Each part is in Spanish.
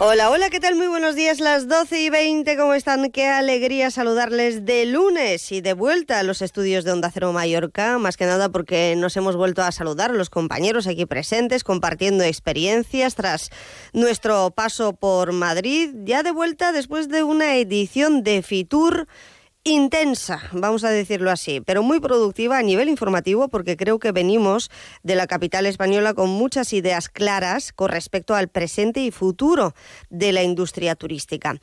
Hola, hola, ¿qué tal? Muy buenos días, las 12 y 20, ¿cómo están? Qué alegría saludarles de lunes y de vuelta a los estudios de Onda Cero Mallorca, más que nada porque nos hemos vuelto a saludar los compañeros aquí presentes, compartiendo experiencias tras nuestro paso por Madrid, ya de vuelta después de una edición de Fitur intensa, vamos a decirlo así, pero muy productiva a nivel informativo porque creo que venimos de la capital española con muchas ideas claras con respecto al presente y futuro de la industria turística.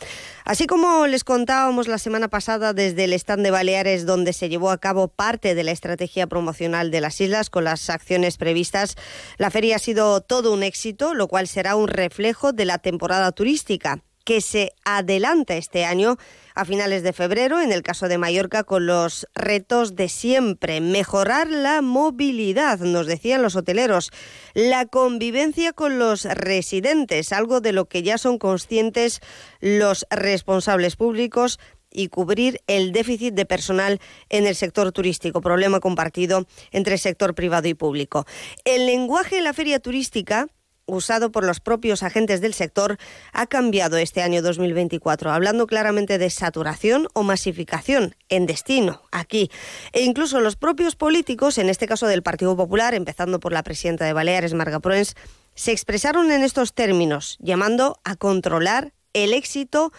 Así como les contábamos la semana pasada desde el stand de Baleares donde se llevó a cabo parte de la estrategia promocional de las islas con las acciones previstas, la feria ha sido todo un éxito, lo cual será un reflejo de la temporada turística que se adelanta este año a finales de febrero, en el caso de Mallorca, con los retos de siempre. Mejorar la movilidad, nos decían los hoteleros. La convivencia con los residentes, algo de lo que ya son conscientes los responsables públicos y cubrir el déficit de personal en el sector turístico, problema compartido entre sector privado y público. El lenguaje en la feria turística usado por los propios agentes del sector ha cambiado este año 2024, hablando claramente de saturación o masificación en destino, aquí. E incluso los propios políticos, en este caso del Partido Popular, empezando por la presidenta de Baleares, Marga Proens, se expresaron en estos términos, llamando a controlar el éxito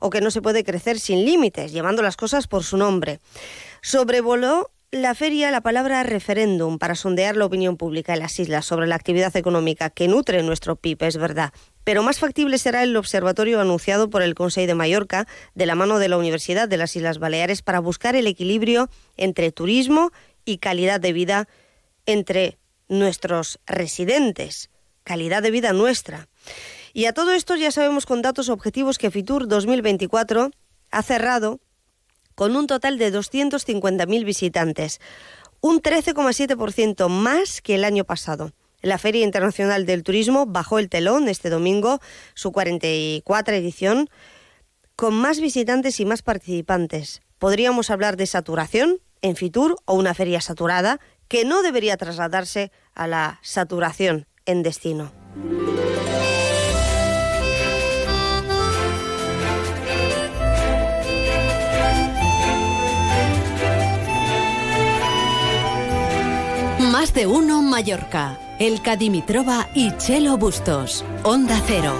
o que no se puede crecer sin límites, llamando las cosas por su nombre. Sobrevoló la feria la palabra referéndum para sondear la opinión pública en las islas sobre la actividad económica que nutre nuestro PIB, es verdad. Pero más factible será el observatorio anunciado por el Consejo de Mallorca de la mano de la Universidad de las Islas Baleares para buscar el equilibrio entre turismo y calidad de vida entre nuestros residentes, calidad de vida nuestra. Y a todo esto ya sabemos con datos objetivos que Fitur 2024 ha cerrado con un total de 250.000 visitantes, un 13,7% más que el año pasado. La Feria Internacional del Turismo bajó el telón este domingo, su 44 edición, con más visitantes y más participantes. Podríamos hablar de saturación en Fitur o una feria saturada que no debería trasladarse a la saturación en destino. Más de uno Mallorca. El Cadimitrova y Chelo Bustos. Onda Cero.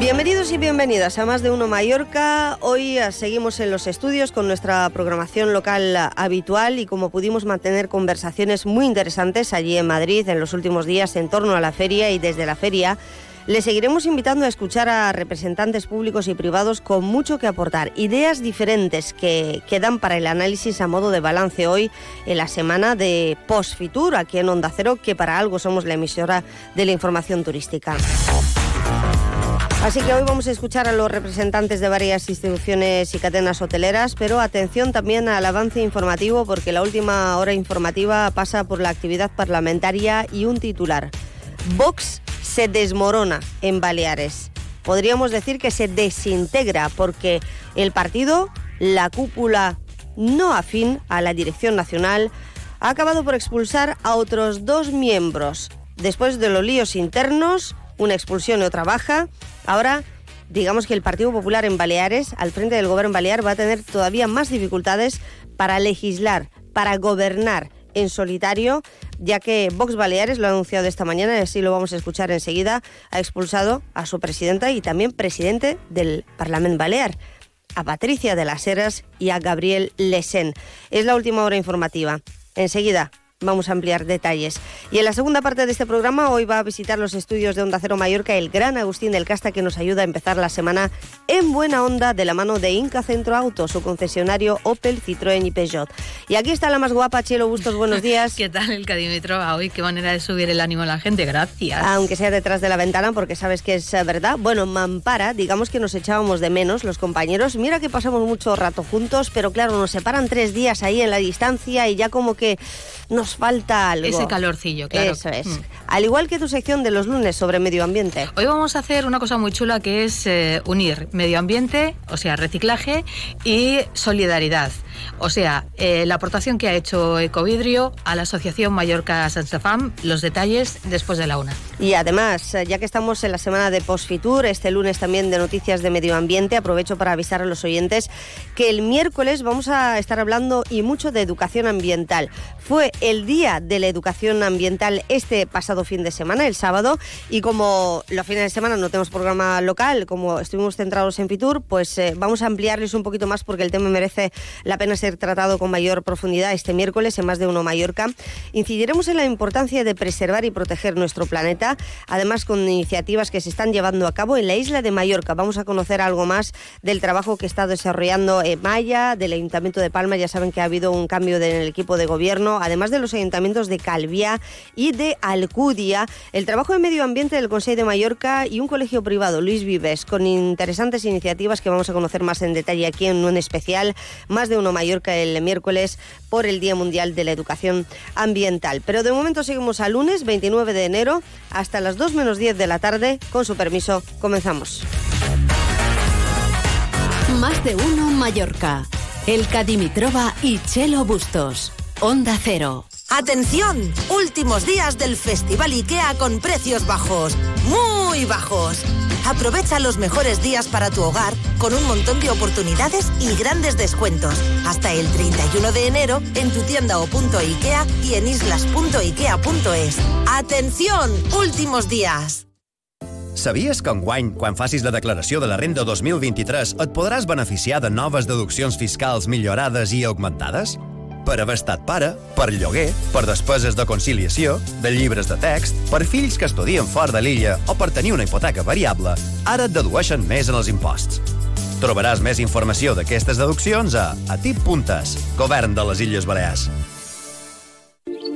Bienvenidos y bienvenidas a Más de Uno Mallorca. Hoy eh, seguimos en los estudios con nuestra programación local habitual y como pudimos mantener conversaciones muy interesantes allí en Madrid en los últimos días en torno a la feria y desde la feria, le seguiremos invitando a escuchar a representantes públicos y privados con mucho que aportar, ideas diferentes que quedan para el análisis a modo de balance hoy en la semana de Postfitur aquí en Onda Cero, que para algo somos la emisora de la información turística. Así que hoy vamos a escuchar a los representantes de varias instituciones y cadenas hoteleras, pero atención también al avance informativo porque la última hora informativa pasa por la actividad parlamentaria y un titular. Vox se desmorona en Baleares. Podríamos decir que se desintegra porque el partido, la cúpula no afín a la dirección nacional, ha acabado por expulsar a otros dos miembros. Después de los líos internos, una expulsión y otra baja, ahora digamos que el Partido Popular en Baleares, al frente del gobierno balear, va a tener todavía más dificultades para legislar, para gobernar en solitario, ya que Vox Baleares lo ha anunciado esta mañana y así lo vamos a escuchar enseguida, ha expulsado a su presidenta y también presidente del Parlamento Balear a Patricia de las Heras y a Gabriel Lesen. Es la última hora informativa. Enseguida vamos a ampliar detalles. Y en la segunda parte de este programa, hoy va a visitar los estudios de Onda Cero Mallorca el gran Agustín del Casta, que nos ayuda a empezar la semana en buena onda de la mano de Inca Centro Auto, su concesionario Opel, Citroën y Peugeot. Y aquí está la más guapa, Chelo Bustos, buenos días. ¿Qué tal el Cadímetro? Hoy qué manera de subir el ánimo a la gente, gracias. Aunque sea detrás de la ventana, porque sabes que es eh, verdad. Bueno, Mampara, digamos que nos echábamos de menos los compañeros. Mira que pasamos mucho rato juntos, pero claro, nos separan tres días ahí en la distancia y ya como que nos nos falta algo. Ese calorcillo, claro. Eso es. Mm. Al igual que tu sección de los lunes sobre medio ambiente. Hoy vamos a hacer una cosa muy chula que es eh, unir medio ambiente, o sea, reciclaje y solidaridad. O sea, eh, la aportación que ha hecho Ecovidrio a la Asociación Mallorca Sansafam, los detalles después de la una. Y además, eh, ya que estamos en la semana de Postfitur, este lunes también de noticias de medio ambiente, aprovecho para avisar a los oyentes que el miércoles vamos a estar hablando y mucho de educación ambiental. Fue el día de la educación ambiental este pasado fin de semana, el sábado, y como los fines de semana no tenemos programa local, como estuvimos centrados en Fitur, pues eh, vamos a ampliarles un poquito más porque el tema merece la pena ser tratado con mayor profundidad este miércoles en Más de Uno Mallorca. Incidiremos en la importancia de preservar y proteger nuestro planeta, además con iniciativas que se están llevando a cabo en la isla de Mallorca. Vamos a conocer algo más del trabajo que está desarrollando eh, Maya, del Ayuntamiento de Palma. Ya saben que ha habido un cambio de- en el equipo de gobierno, además de los ayuntamientos de Calviá y de Alcudia. El trabajo de medio ambiente del Consejo de Mallorca y un colegio privado, Luis Vives, con interesantes iniciativas que vamos a conocer más en detalle aquí en un especial, más de uno Mallorca el miércoles por el Día Mundial de la Educación Ambiental. Pero de momento seguimos a lunes 29 de enero hasta las 2 menos 10 de la tarde. Con su permiso, comenzamos. Más de uno Mallorca. El Dimitrova y Chelo Bustos. Onda Cero. Atención, últimos días del Festival IKEA con precios bajos, muy bajos. Aprovecha los mejores días para tu hogar con un montón de oportunidades y grandes descuentos. Hasta el 31 de enero en tu tienda o punto IKEA y en islas.ikea.es. Atención, últimos días. Sabies que enguany, quan facis la declaració de la renda 2023, et podràs beneficiar de noves deduccions fiscals millorades i augmentades? Per haver estat pare, per lloguer, per despeses de conciliació, de llibres de text, per fills que estudien fora de l'illa o per tenir una hipoteca variable, ara et dedueixen més en els imposts. Trobaràs més informació d'aquestes deduccions a atip.es, Govern de les Illes Balears.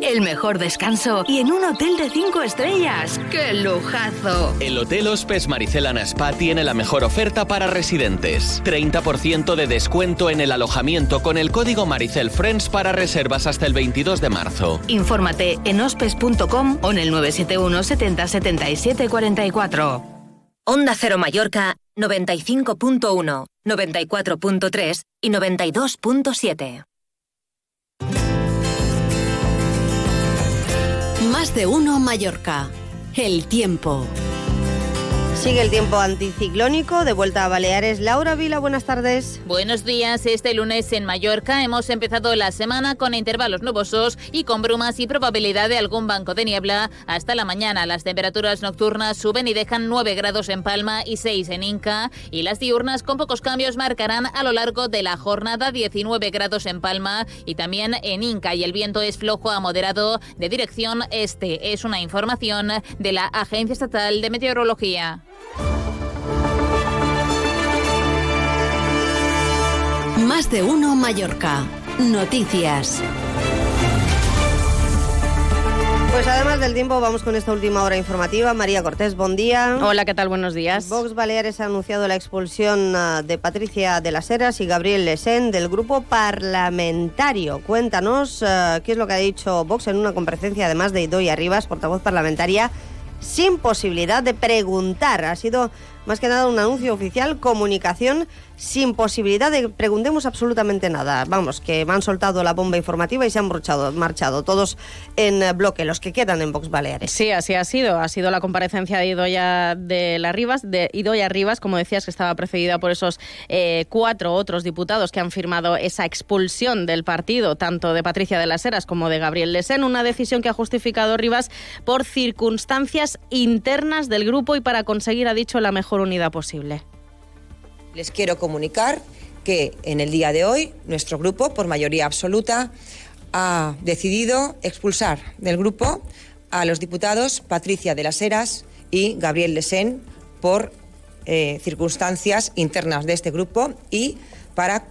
El mejor descanso y en un hotel de cinco estrellas. ¡Qué lujazo! El Hotel Hospes Maricelana Spa tiene la mejor oferta para residentes. 30% de descuento en el alojamiento con el código Maricel Friends para reservas hasta el 22 de marzo. Infórmate en hospes.com o en el 971 70 77 44. Onda Cero Mallorca 95.1, 94.3 y 92.7. Más de uno Mallorca. El tiempo. Sigue el tiempo anticiclónico, de vuelta a Baleares. Laura Vila, buenas tardes. Buenos días. Este lunes en Mallorca hemos empezado la semana con intervalos nubosos y con brumas y probabilidad de algún banco de niebla. Hasta la mañana las temperaturas nocturnas suben y dejan 9 grados en Palma y 6 en Inca. Y las diurnas con pocos cambios marcarán a lo largo de la jornada 19 grados en Palma y también en Inca. Y el viento es flojo a moderado de dirección este. Es una información de la Agencia Estatal de Meteorología. Más de uno Mallorca. Noticias. Pues además del tiempo, vamos con esta última hora informativa. María Cortés, buen día. Hola, ¿qué tal? Buenos días. Vox Baleares ha anunciado la expulsión ah, de Patricia de las Heras y Gabriel Lesén del grupo parlamentario. Cuéntanos ah, qué es lo que ha dicho Vox en una comparecencia, además de Idoia Rivas, portavoz parlamentaria, sin posibilidad de preguntar. Ha sido más que nada un anuncio oficial, comunicación sin posibilidad de preguntemos absolutamente nada. Vamos, que me han soltado la bomba informativa y se han marchado, marchado todos en bloque, los que quedan en Vox Baleares. Sí, así ha sido. Ha sido la comparecencia de Idoia de Rivas, de Idoia Rivas, como decías, que estaba precedida por esos eh, cuatro otros diputados que han firmado esa expulsión del partido, tanto de Patricia de las Heras como de Gabriel Lesén, una decisión que ha justificado Rivas por circunstancias internas del grupo y para conseguir, ha dicho, la mejor unidad posible. Les quiero comunicar que en el día de hoy nuestro grupo, por mayoría absoluta, ha decidido expulsar del grupo a los diputados Patricia de las Heras y Gabriel Lesén por eh, circunstancias internas de este grupo y para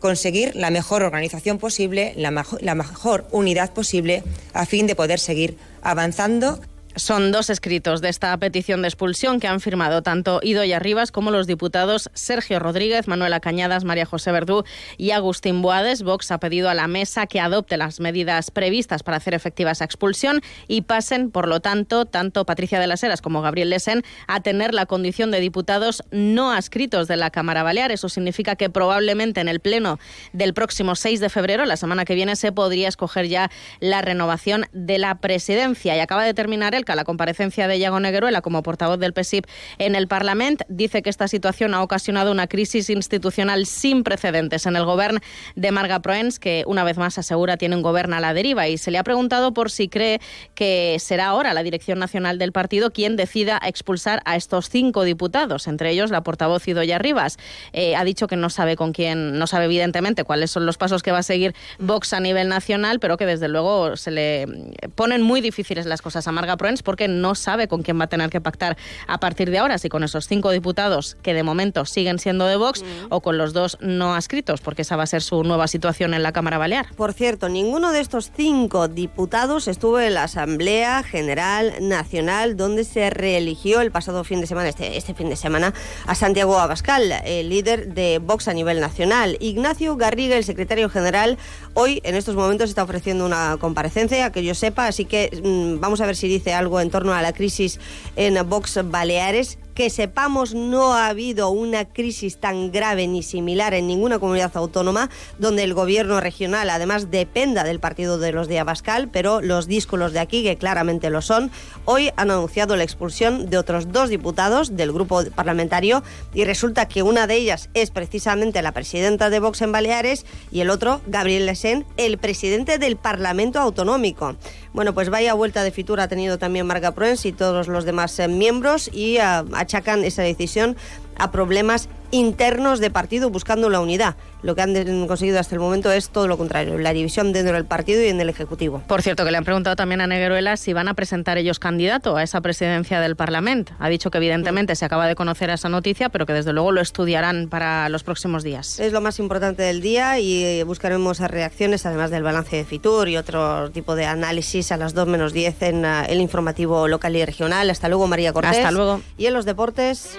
conseguir la mejor organización posible, la, la mejor unidad posible a fin de poder seguir avanzando Son dos escritos de esta petición de expulsión que han firmado tanto Idoia Rivas como los diputados Sergio Rodríguez, Manuela Cañadas, María José Verdú y Agustín Boades. Vox ha pedido a la mesa que adopte las medidas previstas para hacer efectiva esa expulsión y pasen, por lo tanto, tanto Patricia de las Heras como Gabriel Lesen a tener la condición de diputados no adscritos de la Cámara Balear. Eso significa que probablemente en el pleno del próximo 6 de febrero, la semana que viene, se podría escoger ya la renovación de la presidencia. Y acaba de terminar el la comparecencia de Iago Negueruela como portavoz del PSIP en el Parlamento. Dice que esta situación ha ocasionado una crisis institucional sin precedentes en el gobierno de Marga Proens, que una vez más asegura tiene un gobierno a la deriva. Y se le ha preguntado por si cree que será ahora la dirección nacional del partido quien decida expulsar a estos cinco diputados, entre ellos la portavoz Idoya Rivas. Eh, ha dicho que no sabe con quién, no sabe evidentemente cuáles son los pasos que va a seguir Vox a nivel nacional, pero que desde luego se le ponen muy difíciles las cosas a Marga Proens porque no sabe con quién va a tener que pactar a partir de ahora, si con esos cinco diputados que de momento siguen siendo de Vox o con los dos no adscritos, porque esa va a ser su nueva situación en la Cámara Balear. Por cierto, ninguno de estos cinco diputados estuvo en la Asamblea General Nacional donde se reeligió el pasado fin de semana, este, este fin de semana, a Santiago Abascal, el líder de Vox a nivel nacional. Ignacio Garriga, el secretario general, hoy en estos momentos está ofreciendo una comparecencia, que yo sepa, así que mm, vamos a ver si dice algo en torno a la crisis en Vox Baleares que sepamos no ha habido una crisis tan grave ni similar en ninguna comunidad autónoma donde el gobierno regional además dependa del partido de los de Abascal, pero los díscolos de aquí, que claramente lo son, hoy han anunciado la expulsión de otros dos diputados del grupo parlamentario y resulta que una de ellas es precisamente la presidenta de Vox en Baleares y el otro, Gabriel Lesen, el presidente del Parlamento Autonómico. Bueno, pues vaya vuelta de fitura ha tenido también Marga Proens y todos los demás eh, miembros y ah, achacan esa decisión a problemas internos de partido buscando la unidad. Lo que han conseguido hasta el momento es todo lo contrario, la división dentro del partido y en el Ejecutivo. Por cierto, que le han preguntado también a Negueruela si van a presentar ellos candidato a esa presidencia del Parlamento. Ha dicho que evidentemente se acaba de conocer esa noticia, pero que desde luego lo estudiarán para los próximos días. Es lo más importante del día y buscaremos reacciones, además del balance de Fitur y otro tipo de análisis a las 2 menos 10 en uh, el informativo local y regional. Hasta luego, María Cortés. Hasta luego. Y en los deportes...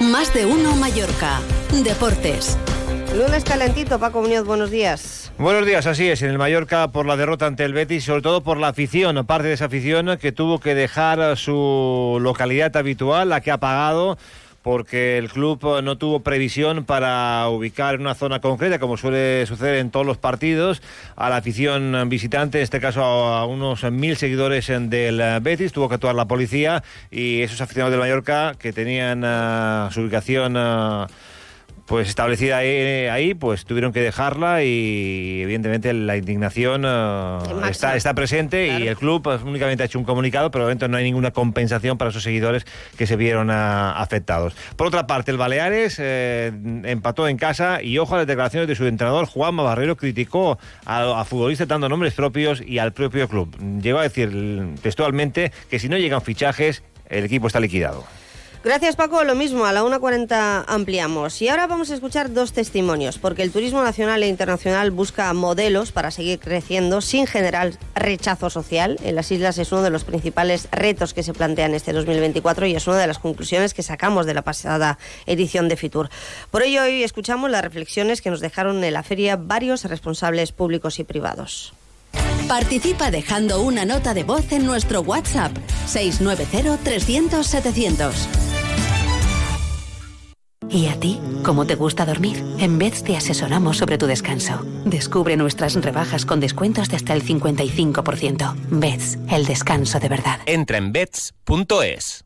Más de uno Mallorca. Deportes. Lunes calentito, Paco Muñoz, buenos días. Buenos días, así es, en el Mallorca por la derrota ante el Betis, sobre todo por la afición, parte de esa afición que tuvo que dejar su localidad habitual, la que ha pagado porque el club no tuvo previsión para ubicar en una zona concreta, como suele suceder en todos los partidos, a la afición visitante, en este caso a unos mil seguidores del Betis, tuvo que actuar la policía y esos aficionados del Mallorca que tenían uh, su ubicación... Uh, pues establecida ahí, pues tuvieron que dejarla y evidentemente la indignación uh, está, está presente y el club pues, únicamente ha hecho un comunicado, pero de momento no hay ninguna compensación para esos seguidores que se vieron uh, afectados. Por otra parte, el Baleares eh, empató en casa y ojo a las declaraciones de su entrenador, Juan Barrero, criticó a, a futbolistas dando nombres propios y al propio club. Llegó a decir textualmente que si no llegan fichajes, el equipo está liquidado. Gracias Paco, lo mismo, a la 1.40 ampliamos. Y ahora vamos a escuchar dos testimonios, porque el turismo nacional e internacional busca modelos para seguir creciendo sin generar rechazo social. En las islas es uno de los principales retos que se plantean este 2024 y es una de las conclusiones que sacamos de la pasada edición de Fitur. Por ello hoy escuchamos las reflexiones que nos dejaron en la feria varios responsables públicos y privados. Participa dejando una nota de voz en nuestro WhatsApp 690 300 700. ¿Y a ti? ¿Cómo te gusta dormir? En Beds te asesoramos sobre tu descanso. Descubre nuestras rebajas con descuentos de hasta el 55%. Beds, el descanso de verdad. Entra en beds.es.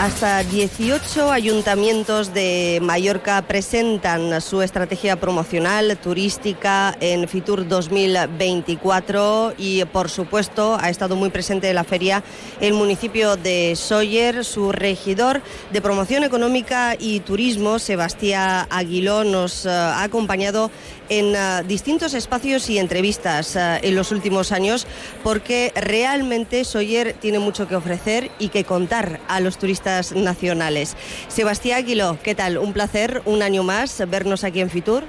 Hasta 18 ayuntamientos de Mallorca presentan su estrategia promocional turística en Fitur 2024 y por supuesto ha estado muy presente en la feria el municipio de Sóller. Su regidor de promoción económica y turismo, Sebastián Aguiló, nos eh, ha acompañado en uh, distintos espacios y entrevistas uh, en los últimos años porque realmente Soyer tiene mucho que ofrecer y que contar a los turistas nacionales. Sebastián Aguiló, ¿qué tal? Un placer, un año más, vernos aquí en Fitur.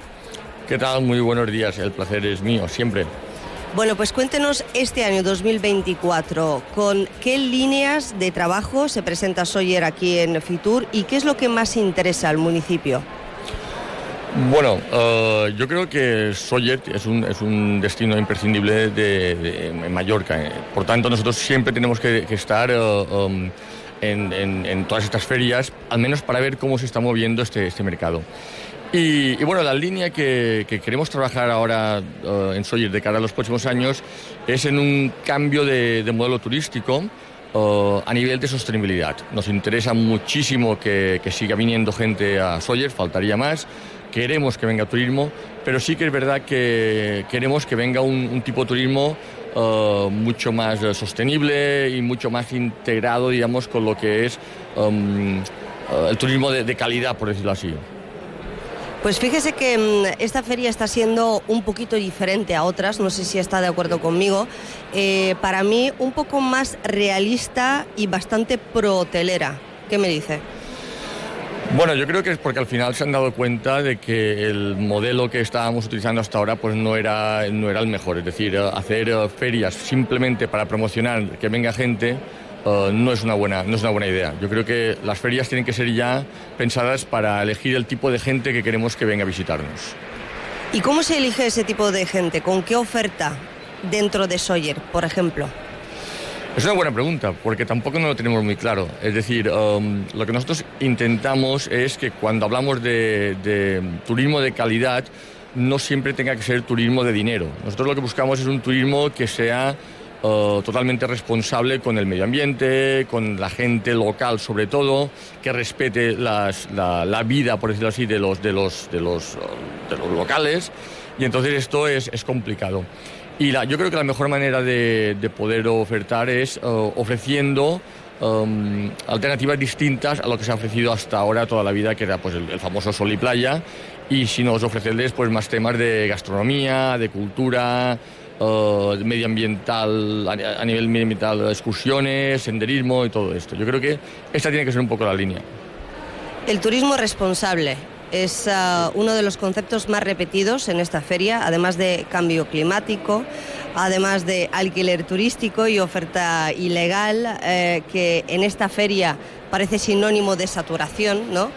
¿Qué tal? Muy buenos días, el placer es mío, siempre. Bueno, pues cuéntenos este año 2024, ¿con qué líneas de trabajo se presenta Soyer aquí en Fitur y qué es lo que más interesa al municipio? Bueno, uh, yo creo que Soller es un, es un destino imprescindible de, de, en Mallorca. Eh. Por tanto, nosotros siempre tenemos que, que estar uh, um, en, en, en, todas estas ferias, al menos para ver cómo se está moviendo este, este mercado. Y, y, bueno, la línea que, que queremos trabajar ahora uh, en Soller de cara a los próximos años es en un cambio de, de modelo turístico. Uh, a nivel de sostenibilidad. Nos interesa muchísimo que, que siga viniendo gente a Soller, faltaría más queremos que venga turismo, pero sí que es verdad que queremos que venga un, tipo de turismo uh, mucho más uh, sostenible y mucho más integrado, digamos, con lo que es um, uh, el turismo de, calidad, por decirlo así. Pues fíjese que um, esta feria está siendo un poquito diferente a otras, no sé si está de acuerdo conmigo. Eh, para mí, un poco más realista y bastante pro-hotelera. ¿Qué me dice? Bueno, yo creo que es porque al final se han dado cuenta de que el modelo que estábamos utilizando hasta ahora pues no era, no era el mejor. Es decir, hacer ferias simplemente para promocionar que venga gente uh, no, es una buena, no es una buena idea. Yo creo que las ferias tienen que ser ya pensadas para elegir el tipo de gente que queremos que venga a visitarnos. ¿Y cómo se elige ese tipo de gente? ¿Con qué oferta dentro de Sawyer, por ejemplo? Es una buena pregunta, porque tampoco no lo tenemos muy claro. Es decir, um, lo que nosotros intentamos es que cuando hablamos de, turismo de calidad, no siempre tenga que ser turismo de dinero. Nosotros lo que buscamos es un turismo que sea uh, totalmente responsable con el medio ambiente, con la gente local sobre todo, que respete la, la, vida, por decirlo así, de los, de los, de los, de los locales. Y entonces esto es, es complicado. Y yo creo que la mejor manera de, de poder ofertar es uh, ofreciendo um, alternativas distintas a lo que se ha ofrecido hasta ahora toda la vida, que era pues, el, famoso sol y playa, y si nos ofrecerles pues, más temas de gastronomía, de cultura, uh, medioambiental, a, a nivel medioambiental, excursiones, senderismo y todo esto. Yo creo que esta tiene que ser un poco la línea. El turismo responsable, es uh, uno de los conceptos más repetidos en esta feria, además de cambio climático, además de alquiler turístico y oferta ilegal, eh, que en esta feria parece sinónimo de saturación, ¿no?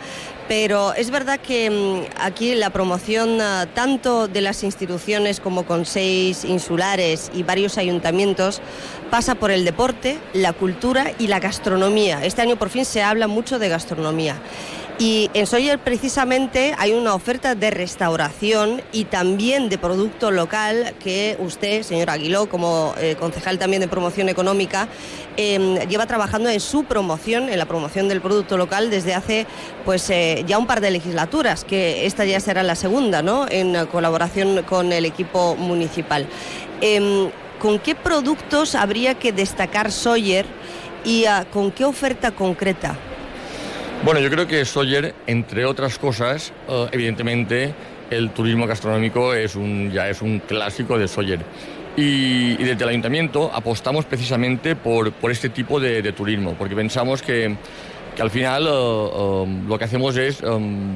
Pero es verdad que um, aquí la promoción uh, tanto de las instituciones como consejos insulares y varios ayuntamientos pasa por el deporte, la cultura y la gastronomía. Este año por fin se habla mucho de gastronomía. Y en Sawyer precisamente hay una oferta de restauración y también de producto local que usted, señor Aguiló, como eh, concejal también de promoción económica, eh, lleva trabajando en su promoción, en la promoción del producto local desde hace pues eh, ya un par de legislaturas, que esta ya será la segunda, ¿no? En colaboración con el equipo municipal. Em, ¿Con qué productos habría que destacar Sawyer y uh, con qué oferta concreta? Bueno, yo creo que Sawyer, entre otras cosas, uh, evidentemente el turismo gastronómico es un, ya es un clásico de Sawyer. Y, desde el ayuntamiento apostamos precisamente por, por este tipo de, turismo, porque pensamos que, que al final uh, um, lo que hacemos es um,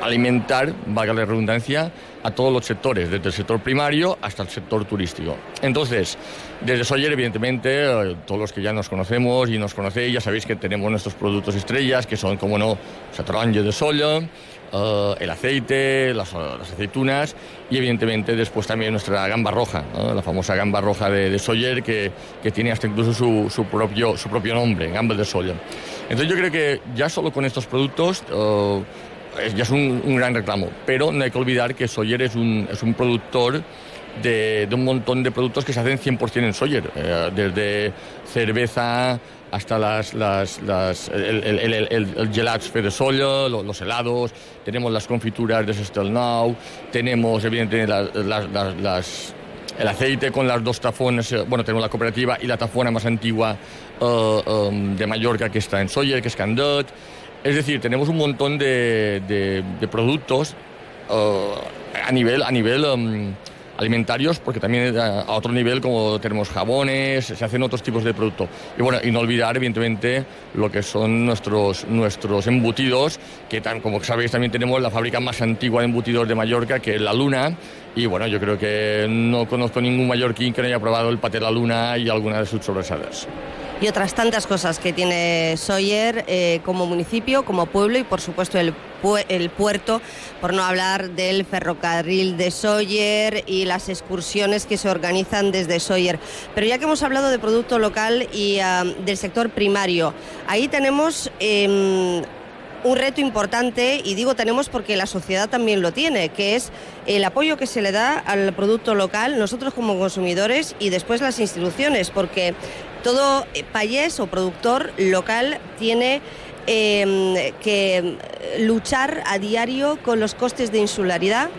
alimentar, valga la redundancia, a todos los sectores, desde el sector primario hasta el sector turístico. Entonces, desde Soller, evidentemente, eh, todos los que ya nos conocemos y nos conocéis, ya sabéis que tenemos nuestros productos estrellas, que son, como no, Satrange de soya, uh, el aceite, las, las, aceitunas y, evidentemente, después también nuestra gamba roja, ¿no? la famosa gamba roja de, de Soller, que, que, tiene hasta incluso su, su, propio, su propio nombre, gamba de soya. Entonces, yo creo que ya solo con estos productos... Uh, ya es un, gran reclamo, pero no hay que olvidar que Sawyer es un, es un productor de, un montón de productos que se hacen 100% en Sawyer, eh, desde cerveza hasta las, las, el, el, el, el, gelats de soya, los, helados, tenemos las confituras de Sestelnau, tenemos evidentemente las, las, el aceite con las dos tafones, eh, bueno, tenemos la cooperativa y la tafona más antigua um, de Mallorca que está en Sawyer, que es Candet. Es decir, tenemos un montón de, productos uh, a nivel, a nivel um, alimentarios, porque también a otro nivel como tenemos jabones, se hacen otros tipos de producto. Y bueno, no olvidar evidentemente lo que son nuestros, nuestros embutidos, que tan, como sabéis también tenemos la fábrica más antigua de embutidos de Mallorca, que es La Luna, y bueno, yo creo que no conozco ningún mallorquín que no haya probado el paté La Luna y alguna de sus sobresadas y otras tantas cosas que tiene Sawyer eh, como municipio, como pueblo y por supuesto el, el, puerto, por no hablar del ferrocarril de Sawyer y las excursiones que se organizan desde Sawyer. Pero ya que hemos hablado de producto local y ah, del sector primario, ahí tenemos... Em, un reto importante, y digo tenemos porque la sociedad también lo tiene, que es el apoyo que se le da al producto local, nosotros como consumidores y después las instituciones, porque todo eh, payés o productor local tiene em, que luchar a diario con los costes de insularidad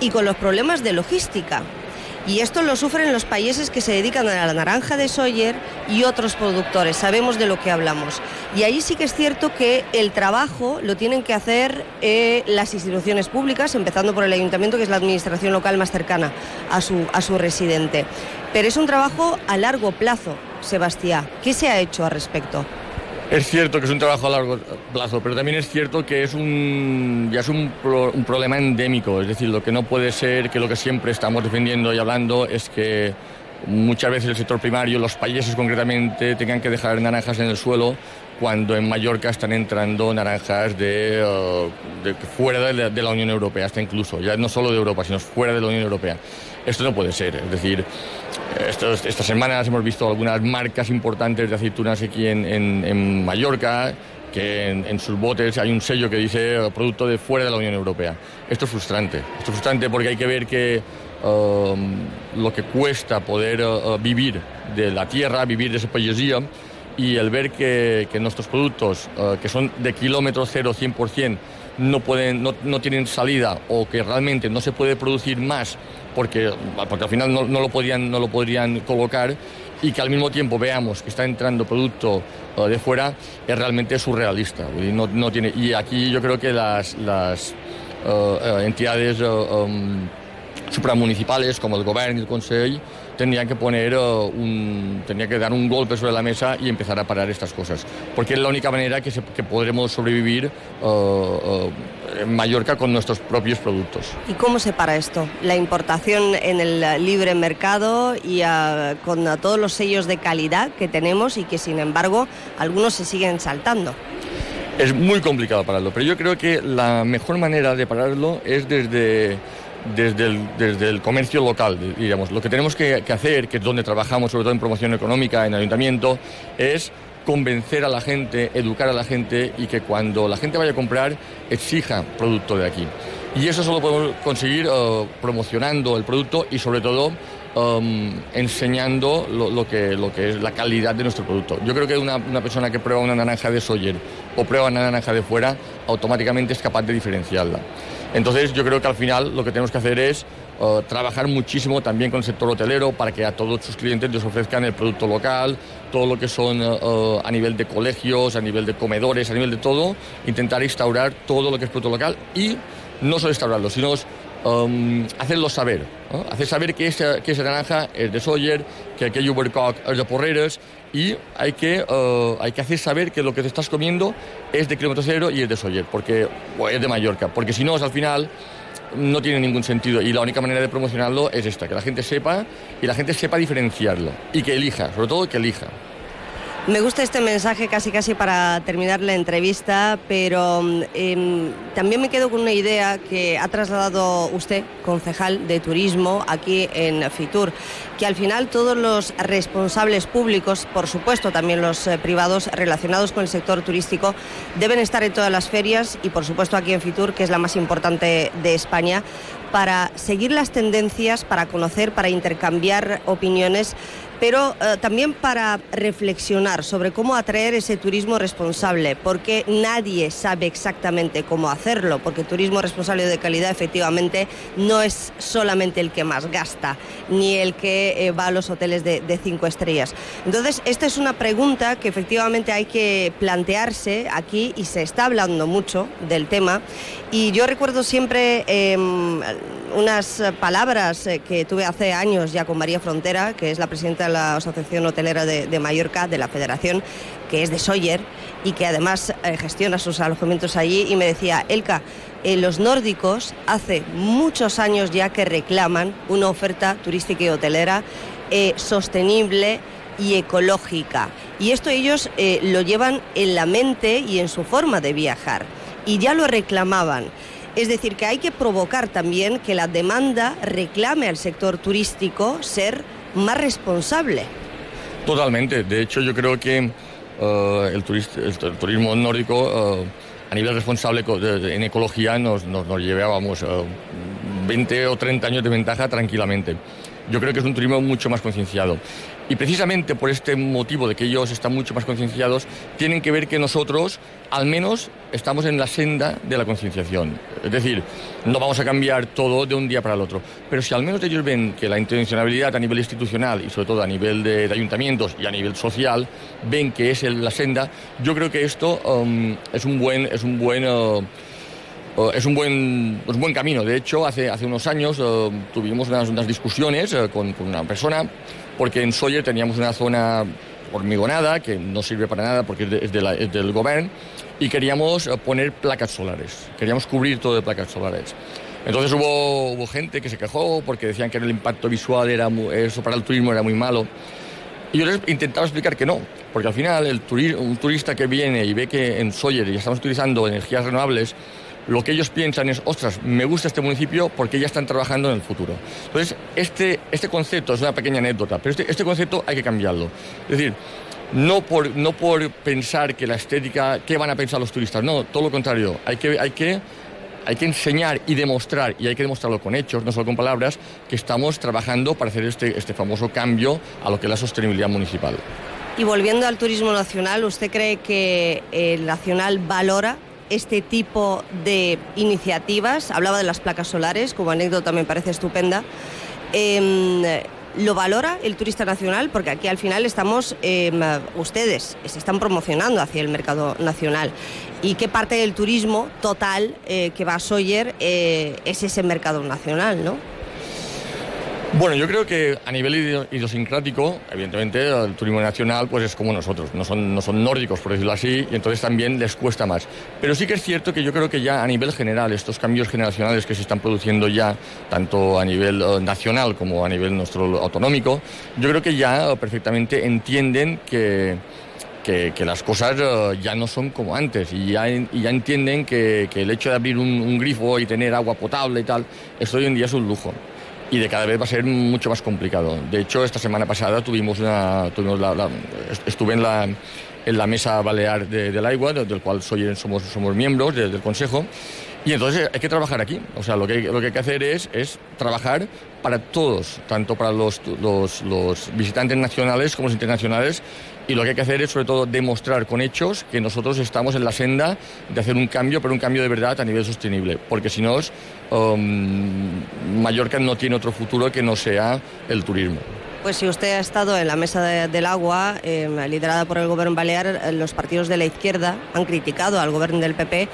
y con los problemas de logística. Y esto lo sufren los países que se dedican a la naranja de Sawyer y otros productores. Sabemos de lo que hablamos. Y ahí sí que es cierto que el trabajo lo tienen que hacer eh, las instituciones públicas, empezando por el ayuntamiento, que es la administración local más cercana a su, a su residente. Pero es un trabajo a largo plazo, Sebastián. ¿Qué se ha hecho al respecto? Es cierto que es un trabajo a largo plazo, pero también es cierto que es un, ya es un, problema endémico. Es decir, lo que no puede ser, que lo que siempre estamos defendiendo y hablando es que muchas veces el sector primario, los países concretamente, tengan que dejar naranjas en el suelo cuando en Mallorca están entrando naranjas de, de fuera de de la, Unión Europea, hasta incluso, ya no solo de Europa, sino fuera de la Unión Europea. Esto no puede ser, es decir, estas semanas hemos visto algunas marcas importantes de aceitunas aquí en, Mallorca, que en, sus botes hay un sello que dice uh, producto de fuera de la Unión Europea. Esto es frustrante, esto es frustrante porque hay que ver que um, lo que cuesta poder uh, vivir de la tierra, vivir de esa poesía, y el ver que, que nuestros productos, uh, que son de kilómetro cero 100%, no, pueden, no, no, tienen salida o que realmente no se puede producir más porque, porque al final no, no, lo podrían, no lo podrían colocar y que al mismo tiempo veamos que está entrando producto uh, de fuera es realmente surrealista. No, no tiene, y aquí yo creo que las, las uh, entidades um, supramunicipales como el Gobierno y el Consejo tendrían que poner uh, un, tendría que dar un golpe sobre la mesa y empezar a parar estas cosas, porque es la única manera que, se, que podremos sobrevivir uh, uh, en Mallorca con nuestros propios productos. ¿Y cómo se para esto? La importación en el libre mercado y a, con a todos los sellos de calidad que tenemos y que sin embargo algunos se siguen saltando. Es muy complicado pararlo, pero yo creo que la mejor manera de pararlo es desde desde el, desde el comercio local, digamos. Lo que tenemos que, que, hacer, que es donde trabajamos, sobre todo en promoción económica, en ayuntamiento, es convencer a la gente, educar a la gente y que cuando la gente vaya a comprar exija producto de aquí. Y eso solo podemos conseguir uh, promocionando el producto y sobre todo um, enseñando lo, que, es la calidad de nuestro producto. Yo creo que una, persona que prueba una naranja de Sawyer o prueba una naranja de fuera, automáticamente es capaz de diferenciarla. Entonces yo creo que al final lo que tenemos que hacer es trabajar muchísimo también con el sector hotelero para que a todos sus clientes les ofrezcan el producto local, todo lo que son uh, a nivel de colegios, a nivel de comedores, a nivel de todo, intentar instaurar todo lo que es producto local y no solo instaurarlo, sino um, hacerlo saber, hacer saber que esa, que esa naranja es de Sawyer, que aquell Ubercock es de Porreres y hay que, uh, hay que hacer saber que lo que te estás comiendo es de kilómetro cero y es de Sawyer, porque bueno, es de Mallorca, porque si no, al final no tiene ningún sentido y la única manera de promocionarlo es esta, que la gente sepa y la gente sepa diferenciarlo y que elija, sobre todo que elija. Me gusta este mensaje casi casi para terminar la entrevista, pero em, también me quedo con una idea que ha trasladado usted, concejal de turismo, aquí en Fitur, que al final todos los responsables públicos, por supuesto también los eh, privados relacionados con el sector turístico, deben estar en todas las ferias y por supuesto aquí en Fitur, que es la más importante de España, para seguir las tendencias, para conocer, para intercambiar opiniones pero eh, también para reflexionar sobre cómo atraer ese turismo responsable, porque nadie sabe exactamente cómo hacerlo, porque turismo responsable de calidad efectivamente no es solamente el que más gasta, ni el que eh, va a los hoteles de, cinco estrellas. Entonces, esta es una pregunta que efectivamente hay que plantearse aquí y se está hablando mucho del tema. Y yo recuerdo siempre em, unas palabras eh, que tuve hace años ya con María Frontera, que es la presidenta de la Asociación Hotelera de, Mallorca, de la Federación, que es de Sawyer y que además eh, gestiona sus alojamientos allí, y me decía, Elka, eh, los nórdicos hace muchos años ya que reclaman una oferta turística y hotelera sostenible y ecológica. Y esto ellos lo llevan en la mente y en su forma de viajar. Y ya lo reclamaban. Es decir, que hay que provocar también que la demanda reclame al sector turístico ser más responsable. Totalmente. De hecho, yo creo que eh, el, turismo nórdico eh, a nivel responsable en ecología nos, nos, llevábamos 20 eh, o 30 años de ventaja tranquilamente. Yo creo que es un turismo mucho más concienciado. Y precisamente por este motivo de que ellos están mucho más concienciados, tienen que ver que nosotros, al menos, estamos en la senda de la concienciación. Es decir, no vamos a cambiar todo de un día para el otro. Pero si al menos ellos ven que la intencionalidad a nivel institucional y sobre todo a nivel de, ayuntamientos y a nivel social, ven que es la senda, yo creo que esto um, es un buen... Es un buen uh, uh, es un buen, un buen camino. De hecho, hace, hace unos años uh, tuvimos unas, unas discusiones con, con, una persona porque en Sawyer teníamos una zona hormigonada que no sirve para nada porque es, del gobierno y queríamos eh, poner placas solares, queríamos cubrir todo de placas solares. Entonces hubo, hubo gente que se quejó porque decían que el impacto visual era eso para el turismo era muy malo. Y yo les intentaba explicar que no, porque al final el un turista que viene y ve que en Sawyer ya estamos utilizando energías renovables, lo que ellos piensan es, ostras, me gusta este municipio porque ya están trabajando en el futuro. Entonces, este, este concepto es una pequeña anécdota, pero este, este concepto hay que cambiarlo. Es decir, no por, no por pensar que la estética, ¿qué van a pensar los turistas? No, todo lo contrario. Hay que, hay que, hay que enseñar y demostrar, y hay que demostrarlo con hechos, no solo con palabras, que estamos trabajando para hacer este, este famoso cambio a lo que es la sostenibilidad municipal. Y volviendo al turismo nacional, ¿usted cree que el nacional valora este tipo de iniciativas. Hablaba de las placas solares, como anécdota me parece estupenda. Em, ¿Lo valora el turista nacional? Porque aquí al final estamos, em, ustedes se están promocionando hacia el mercado nacional. ¿Y qué parte del turismo total eh, que va a Sawyer eh, es ese mercado nacional, no? Bueno, yo creo que a nivel idiosincrático, evidentemente, el turismo nacional pues es como nosotros, no son, no son nórdicos, por decirlo así, y entonces también les cuesta más. Pero sí que es cierto que yo creo que ya a nivel general, estos cambios generacionales que se están produciendo ya, tanto a nivel eh, nacional como a nivel nuestro autonómico, yo creo que ya perfectamente entienden que... Que, las cosas eh, ya no son como antes. Y ya, ya entienden que, el hecho de abrir un, un, grifo y tener agua potable y tal, esto hoy en día es un lujo y de cada vez va a ser mucho más complicado. De hecho, esta semana pasada tuvimos una, tuvimos la, estuve en la, en la mesa balear del agua, del cual soy, somos, somos miembros del Consejo, y entonces hay que trabajar aquí. O sea, lo que, lo que hay que hacer es, es trabajar para todos, tanto para los, los, visitantes nacionales como los internacionales, y lo que hay que hacer es sobre todo demostrar con hechos que nosotros estamos en la senda de hacer un cambio, pero un cambio de verdad a nivel sostenible, porque si no, um, Mallorca no tiene otro futuro que no sea el turismo. Pues si usted ha estado en la mesa del agua, em, liderada por el gobierno balear, eh, los partidos de la izquierda han criticado al gobierno del PP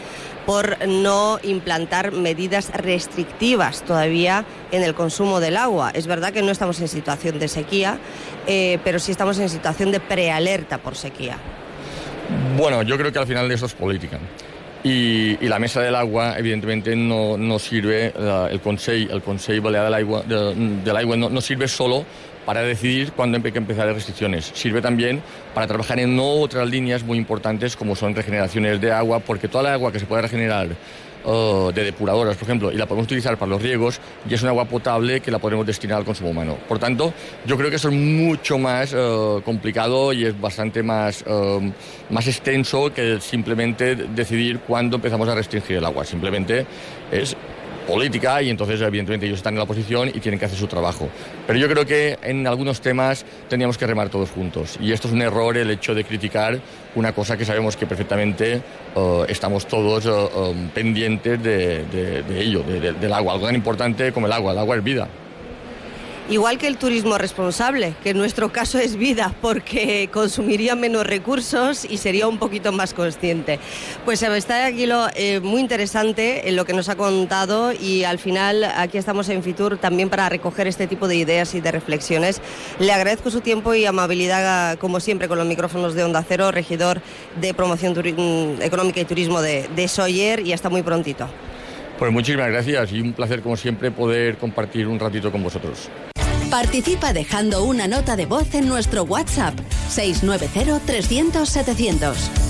por no implantar medidas restrictivas todavía en el consumo del agua. Es verdad que no estamos en situación de sequía, eh, pero sí estamos en situación de prealerta por sequía. Bueno, yo creo que al final de eso es política. Y, la mesa del agua, evidentemente, no, no sirve, el Consejo el Consejo Balear del Agua, del agua no, no, sirve solo para decidir cuándo hay que empezar las restricciones. Sirve también para trabajar en otras líneas muy importantes como son regeneraciones de agua, porque toda la agua que se puede regenerar uh, de depuradoras, por ejemplo, y la podemos utilizar para los riegos, y es un agua potable que la podemos destinar al consumo humano. Por tanto, yo creo que eso es mucho más uh, complicado y es bastante más, um, más extenso que simplemente decidir cuándo empezamos a restringir el agua. Simplemente es política y entonces evidentemente ellos están en la oposición y tienen que hacer su trabajo. Pero yo creo que en algunos temas teníamos que remar todos juntos y esto es un error el hecho de criticar una cosa que sabemos que perfectamente uh, estamos todos uh, um, pendientes de, de, de ello, de, del agua, algo tan importante como el agua, el agua es vida. Igual que el turismo responsable, que en nuestro caso es vida, porque consumiría menos recursos y sería un poquito más consciente. Pues está aquí lo eh, muy interesante en lo que nos ha contado y al final aquí estamos en Fitur también para recoger este tipo de ideas y de reflexiones. Le agradezco su tiempo y amabilidad, como siempre, con los micrófonos de Onda Cero, regidor de Promoción mm, Económica y Turismo de Soyer y hasta muy prontito. Pues muchísimas gracias y un placer como siempre poder compartir un ratito con vosotros. Participa dejando una nota de voz en nuestro WhatsApp 690-300-700.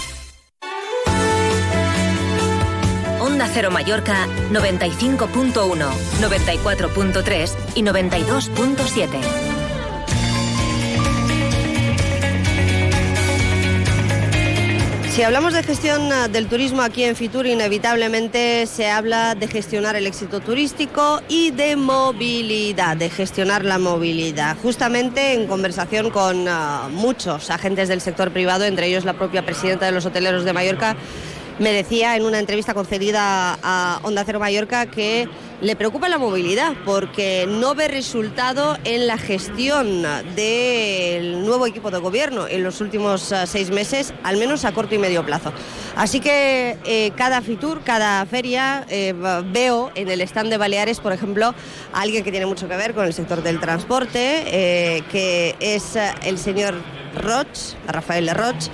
Cero Mallorca 95.1, 94.3 y 92.7. Si hablamos de gestión uh, del turismo aquí en Fitur, inevitablemente se habla de gestionar el éxito turístico y de movilidad, de gestionar la movilidad. Justamente en conversación con uh, muchos agentes del sector privado, entre ellos la propia presidenta de los hoteleros de Mallorca, me decía en una entrevista concedida a Onda Cero Mallorca que le preocupa la movilidad porque no ve resultado en la gestión del nuevo equipo de gobierno en los últimos uh, seis meses, al menos a corto y medio plazo. Así que eh, cada Fitur, cada feria, eh, veo en el stand de Baleares, por ejemplo, a alguien que tiene mucho que ver con el sector del transporte, eh, que es el señor Roch, Rafael Roch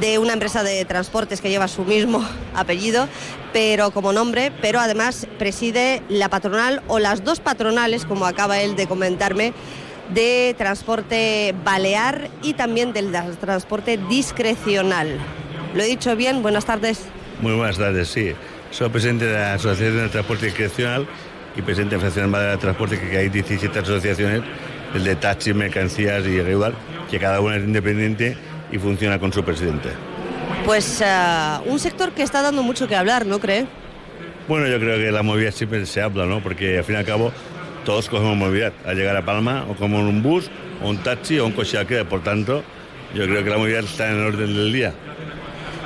de una empresa de transportes que lleva su mismo apellido, pero como nombre, pero además preside la patronal o las dos patronales, como acaba él de comentarme, de transporte balear y también del transporte discrecional. ¿Lo he dicho bien? Buenas tardes. Muy buenas tardes, sí. Soy presidente de la Asociación de Transporte Discrecional y presidente de la Federación de Transporte, que hay 17 asociaciones, el de taxis, mercancías y regular, que cada una es independiente y funciona con su presidente. Pues uh, un sector que está dando mucho que hablar, ¿no cree? Bueno, yo creo que la movilidad siempre se habla, ¿no? Porque al fin y al cabo todos cogemos movilidad. Al llegar a Palma, o como un bus, o un taxi, o un coche alquiler. Por tanto, yo creo que la movilidad está en el orden del día.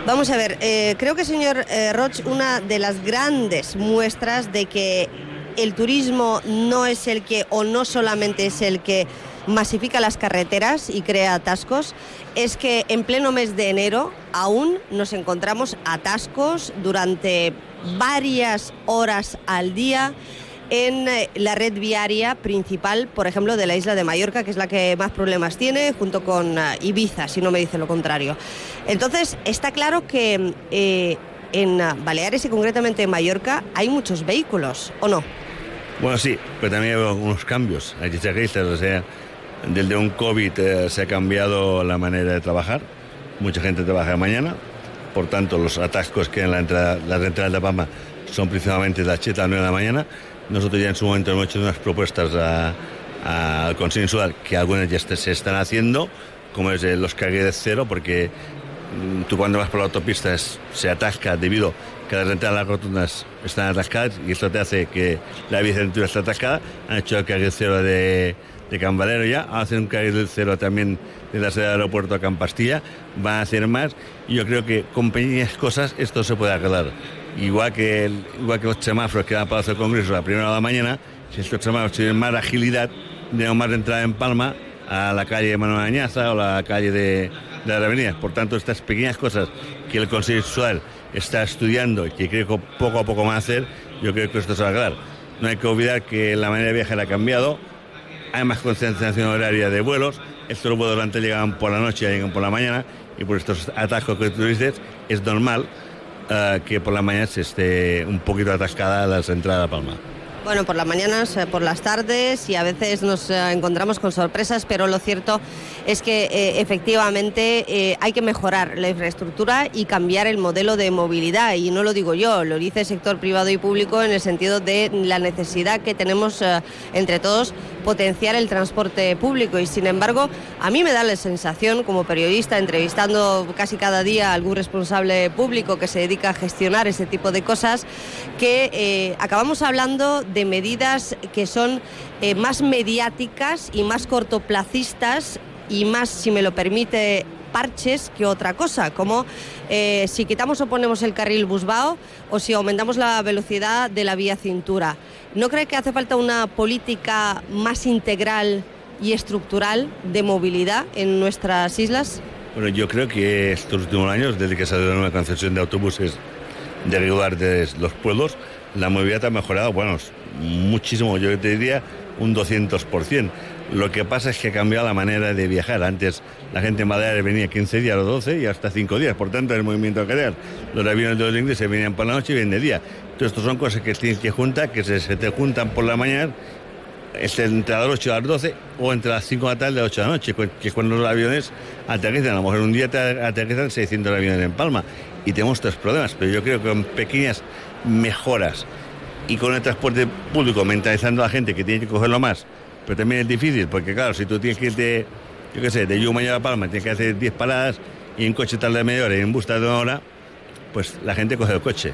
Vamos a ver, eh, creo que señor eh, Roch, una de las grandes muestras de que el turismo no es el que, o no solamente es el que masifica las carreteras y crea atascos, es que en pleno mes de enero aún nos encontramos atascos durante varias horas al día en eh, la red viaria principal, por ejemplo, de la isla de Mallorca, que es la que más problemas tiene, junto con uh, Ibiza, si no me dice lo contrario. Entonces, está claro que eh, en Baleares y concretamente en Mallorca hay muchos vehículos, ¿o no? Bueno, sí, pero también hay unos cambios. Hay que o sea, desde un COVID eh, se ha cambiado la manera de trabajar. Mucha gente trabaja de mañana, por tanto los atascos que en la entrada, las entradas de son principalmente de las 7 a las 9 de la mañana. Nosotros ya en su momento hemos hecho unas propuestas al consensual que algunas ya se están haciendo, como es los cargues de cero, porque mm, tú cuando vas por la autopista se atasca debido a que las entradas a las rotundas están atascadas y esto te hace que la bicicleta esté atascada. Han hecho el carguer cero de de Cambalero ya, hacen un carril del cero también de la sede del aeropuerto a Campastilla, van a hacer más y yo creo que con pequeñas cosas esto se puede arreglar. Igual que, el, igual que los semáforos que van para hacer Congreso a la primera de la mañana, si estos semáforos tienen más agilidad, tenemos más entrada en Palma a la calle de Manuel Añaza o la calle de, de la avenida. Por tanto, estas pequeñas cosas que el Consejo Sexual está estudiando y que creo que poco a poco va a hacer, yo creo que esto se va a aclarar. No hay que olvidar que la manera de viajar ha cambiado, hay más concentración horaria de vuelos, estos vuelos antes llegaban por la noche llegan por la mañana, y por estos atascos que tú dices, es normal uh, que por la mañana se esté un poquito atascada la entrada a Palma. Bueno, por las mañanas, eh, por las tardes y a veces nos eh, encontramos con sorpresas, pero lo cierto es que eh, efectivamente hay que mejorar la infraestructura y cambiar el modelo de movilidad. Y no lo digo yo, lo dice el sector privado y público en el sentido de la necesidad que tenemos entre todos potenciar el transporte público. Y sin embargo, a mí me da la sensación, como periodista, entrevistando casi cada día a algún responsable público que se dedica a gestionar ese tipo de cosas, que acabamos hablando de medidas que son eh, más mediáticas y más cortoplacistas y más, si me lo permite, parches que otra cosa, como eh, si quitamos o ponemos el carril busbao o si aumentamos la velocidad de la vía cintura. ¿No cree que hace falta una política más integral y estructural de movilidad en nuestras islas? Bueno, yo creo que estos últimos años, desde que se ha dado una concesión de autobuses de regular de los pueblos, la movilidad ha mejorado, bueno, muchísimo, yo te diría un 200%. Lo que pasa es que ha cambiado la manera de viajar. Antes la gente en Baleares venía 15 días o 12 y hasta 5 días. Por tanto, el movimiento crear. Los aviones de los ingleses venían por la noche y vienen de día. Entonces, estos son cosas que tienes que juntar, que se, te juntan por la mañana, es entre las 8 y las 12 o entre las 5 de la tarde y las 8 de la noche, que es cuando los aviones aterrizan. A lo mejor un día te aterrizan 600 aviones en Palma y tenemos tres problemas. Pero yo creo que con pequeñas mejoras y con el transporte público mentalizando a la gente que tiene que cogerlo más. Pero también es difícil, porque claro, si tú tienes que irte, yo qué sé, de Yumaña a Palma, tienes que hacer 10 paradas y en coche tarde media hora y en bus tarde una hora, pues la gente coge el coche.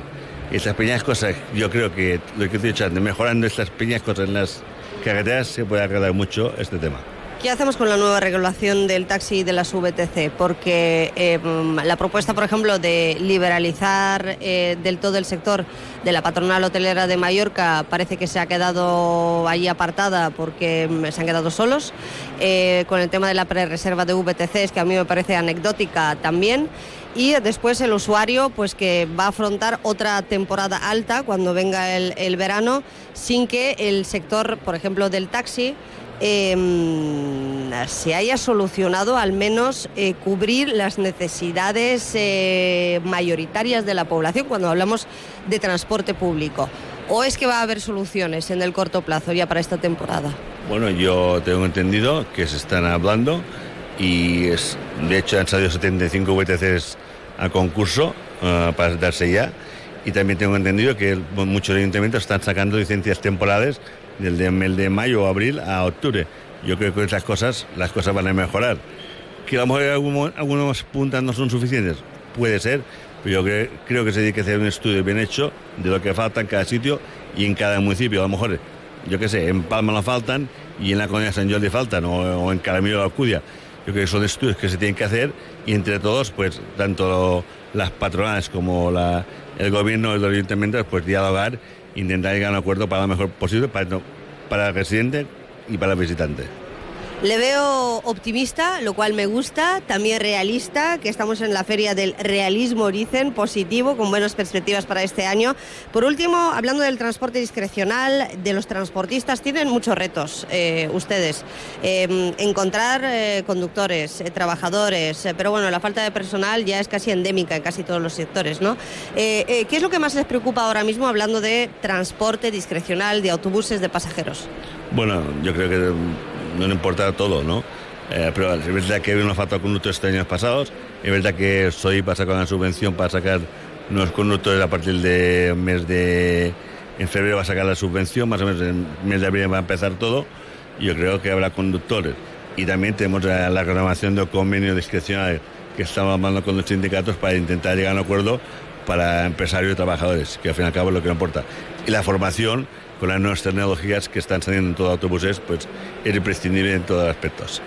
Y estas pequeñas cosas, yo creo que lo que estoy echando, mejorando estas pequeñas cosas en las carreteras, se puede agradar mucho este tema. ¿Qué hacemos con la nueva regulación del taxi y de las VTC? Porque em, la propuesta, por ejemplo, de liberalizar eh, del todo el sector de la patronal hotelera de Mallorca parece que se ha quedado ahí apartada porque em, se han quedado solos. Eh, con el tema de la pre-reserva de VTCs, que a mí me parece anecdótica también y después el usuario pues que va a afrontar otra temporada alta cuando venga el verano sin que el sector, por ejemplo, del taxi Em, se haya solucionado al menos eh, cubrir las necesidades eh, mayoritarias de la población cuando hablamos de transporte público. ¿O es que va a haber soluciones en el corto plazo ya para esta temporada? Bueno, yo tengo entendido que se están hablando y es, de hecho han salido 75 VTCs a concurso uh, para darse ya. Y también tengo entendido que muchos ayuntamientos están sacando licencias temporales del de, de mayo o abril a octubre. Yo creo que con estas cosas las cosas van a mejorar. Que a lo mejor algunos, algunos puntos no son suficientes, puede ser, pero yo creo, que se tiene que hacer un estudio bien hecho de lo que falta en cada sitio y en cada municipio. A lo mejor, yo qué sé, en Palma no faltan y en la Comunidad de San Jordi faltan, o, en Caramillo o Alcudia. Yo creo que son estudios que se tienen que hacer y entre todos, pues tanto las patronales como la, el gobierno y los ayuntamientos, pues dialogar intentar llegar a un acuerdo para lo mejor posible para, el residente y para el visitante. Le veo optimista, lo cual me gusta, también realista, que estamos en la feria del realismo Oricen, positivo, con buenas perspectivas para este año. Por último, hablando del transporte discrecional, de los transportistas, tienen muchos retos eh, ustedes. Em, encontrar eh, conductores, eh, trabajadores, pero bueno, la falta de personal ya es casi endémica en casi todos los sectores, ¿no? ¿Qué es lo que más les preocupa ahora mismo hablando de transporte discrecional, de autobuses, de pasajeros? Bueno, yo creo que no le importa todo, ¿no? Eh, pero es verdad que hay una falta de conductores estos años pasados, es verdad que soy para sacar una subvención para sacar unos conductores a partir del mes de... En febrero va a sacar la subvención, más o menos en mes de abril va a empezar todo, yo creo que habrá conductores. Y también tenemos la, renovación de convenio discrecional que estamos hablando con los sindicatos para intentar llegar a un acuerdo para empresarios y trabajadores, que al fin y al cabo es lo que importa. Y la formación con las nuevas tecnologías que están saliendo en todo autobuses, pues es imprescindible en todos los aspectos.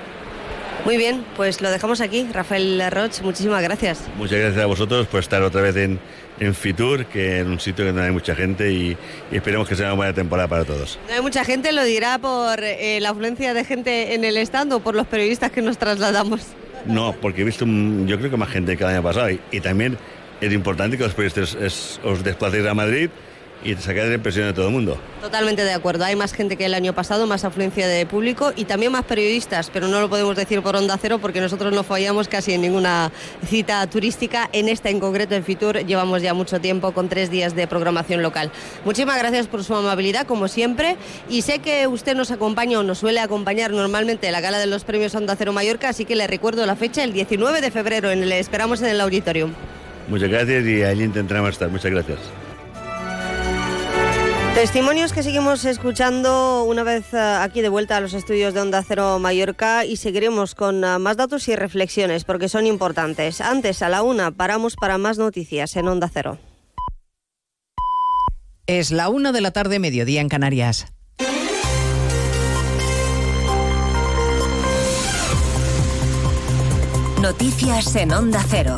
Muy bien, pues lo dejamos aquí. Rafael Roch, muchísimas gracias. Muchas gracias a vosotros por estar otra vez en, en Fitur, que en un sitio que no hay mucha gente y, esperemos que sea una buena temporada para todos. No hay mucha gente, lo dirá por eh, la afluencia de gente en el stand o por los periodistas que nos trasladamos. No, porque he visto, yo creo que más gente que el año pasado. Y, y también es importante que los periodistas es- os desplacéis a Madrid y sacáis la impresión de todo el mundo. Totalmente de acuerdo. Hay más gente que el año pasado, más afluencia de público y también más periodistas, pero no lo podemos decir por Onda Cero porque nosotros no fallamos casi en ninguna cita turística. En esta en concreto, en Fitur, llevamos ya mucho tiempo con tres días de programación local. Muchísimas gracias por su amabilidad, como siempre. Y sé que usted nos acompaña o nos suele acompañar normalmente en la gala de los premios Onda Cero Mallorca, así que le recuerdo la fecha, el 19 de febrero. En le esperamos en el auditorium. Muchas gracias y allí intentaremos estar. Muchas gracias. Testimonios que seguimos escuchando una vez eh, aquí de vuelta a los estudios de Onda Cero Mallorca y seguiremos con eh, más datos y reflexiones porque son importantes. Antes, a la una, paramos para más noticias en Onda Cero. Es la una de la tarde, mediodía en Canarias. Noticias en Onda Cero.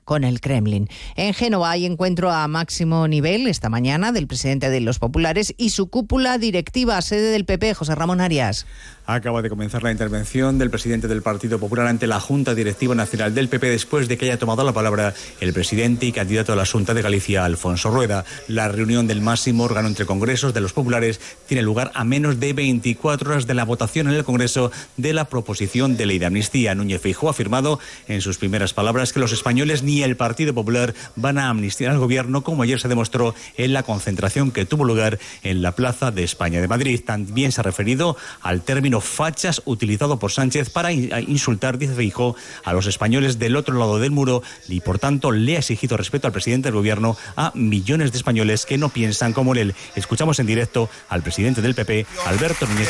con el Kremlin. En Génova hay encuentro a máximo nivel esta mañana del presidente de los populares y su cúpula directiva, sede del PP, José Ramón Arias. Acaba de comenzar la intervención del presidente del Partido Popular ante la Junta Directiva Nacional del PP después de que haya tomado la palabra el presidente y candidato a la Junta de Galicia, Alfonso Rueda. La reunión del máximo órgano entre congresos de los populares tiene lugar a menos de 24 horas de la votación en el Congreso de la proposición de ley de amnistía. Núñez Feijóo ha afirmado en sus primeras palabras que los españoles ni el Partido Popular van a amnistiar al gobierno, como ayer se demostró en la concentración que tuvo lugar en la Plaza de España de Madrid. También se ha referido al término fachas utilizado por Sánchez para insultar, dice Feijó, a los españoles del otro lado del muro y por tanto le ha exigido respeto al presidente del gobierno a millones de españoles que no piensan como él. Escuchamos en directo al presidente del PP, Alberto Núñez.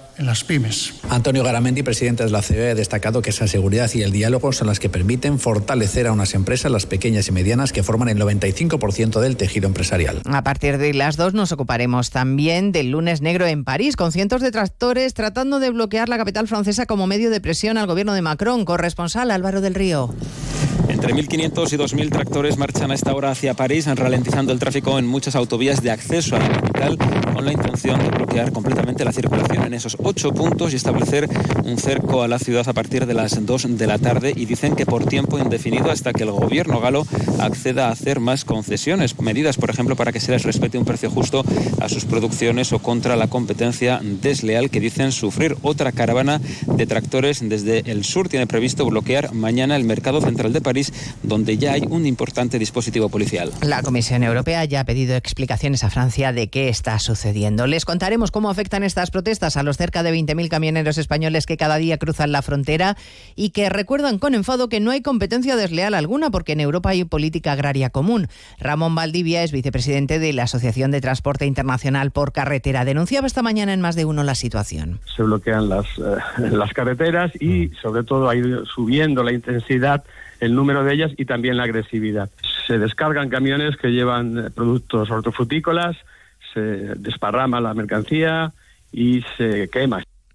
en las pymes. Antonio Garamendi, presidente de la COE, ha destacado que esa seguridad y el diálogo son las que permiten fortalecer a unas empresas, las pequeñas y medianas, que forman el 95% del tejido empresarial. A partir de las dos nos ocuparemos también del lunes negro en París, con cientos de tractores tratando de bloquear la capital francesa como medio de presión al gobierno de Macron. Corresponsal Álvaro del Río. Entre 1.500 y 2.000 tractores marchan a esta hora hacia París, ralentizando el tráfico en muchas autovías de acceso a la capital, con la intención de bloquear completamente la circulación en esos ocho puntos y establecer un cerco a la ciudad a partir de las 2 de la tarde. Y dicen que por tiempo indefinido hasta que el gobierno galo acceda a hacer más concesiones, medidas, por ejemplo, para que se les respete un precio justo a sus producciones o contra la competencia desleal que dicen sufrir. Otra caravana de tractores desde el sur tiene previsto bloquear mañana el mercado central de París, donde ya hay un importante dispositivo policial. La Comisión Europea ya ha pedido explicaciones a Francia de qué está sucediendo. Les contaremos cómo afectan estas protestas a los cerca de 20.000 camioneros españoles que cada día cruzan la frontera y que recuerdan con enfado que no hay competencia desleal alguna porque en Europa hay política agraria común. Ramón Valdivia es vicepresidente de la Asociación de Transporte Internacional por Carretera. Denunciaba esta mañana en más de uno la situación. se bloquean las, eh, las carreteras y sobre todo ha ido subiendo la intensidad, el número de ellas y también la agresividad. Se descargan camiones que llevan eh, productos hortofrutícolas, se desparrama la mercancía y se quema.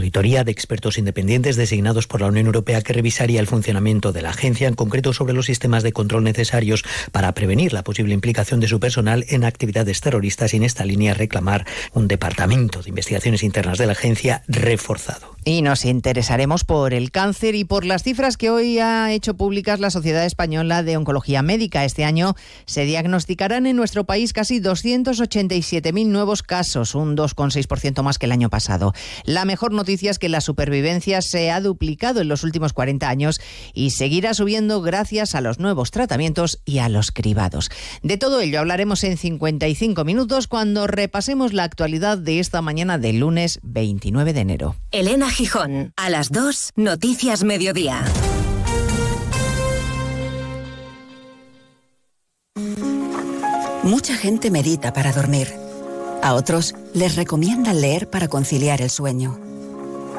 auditoría de expertos independientes designados por la Unión Europea que revisaría el funcionamiento de la agencia, en concreto sobre los sistemas de control necesarios para prevenir la posible implicación de su personal en actividades terroristas y en esta línea reclamar un departamento de investigaciones internas de la agencia reforzado. Y nos interesaremos por el cáncer y por las cifras que hoy ha hecho públicas la Sociedad Española de Oncología Médica. Este año se diagnosticarán en nuestro país casi 287.000 nuevos casos, un 2,6% más que el año pasado. La mejor noticia es que la supervivencia se ha duplicado en los últimos 40 años y seguirá subiendo gracias a los nuevos tratamientos y a los cribados. De todo ello hablaremos en 55 minutos cuando repasemos la actualidad de esta mañana del lunes 29 de enero. Elena Gijón, a las 2, Noticias Mediodía. Mucha gente medita para dormir. A otros les recomiendan leer para conciliar el sueño.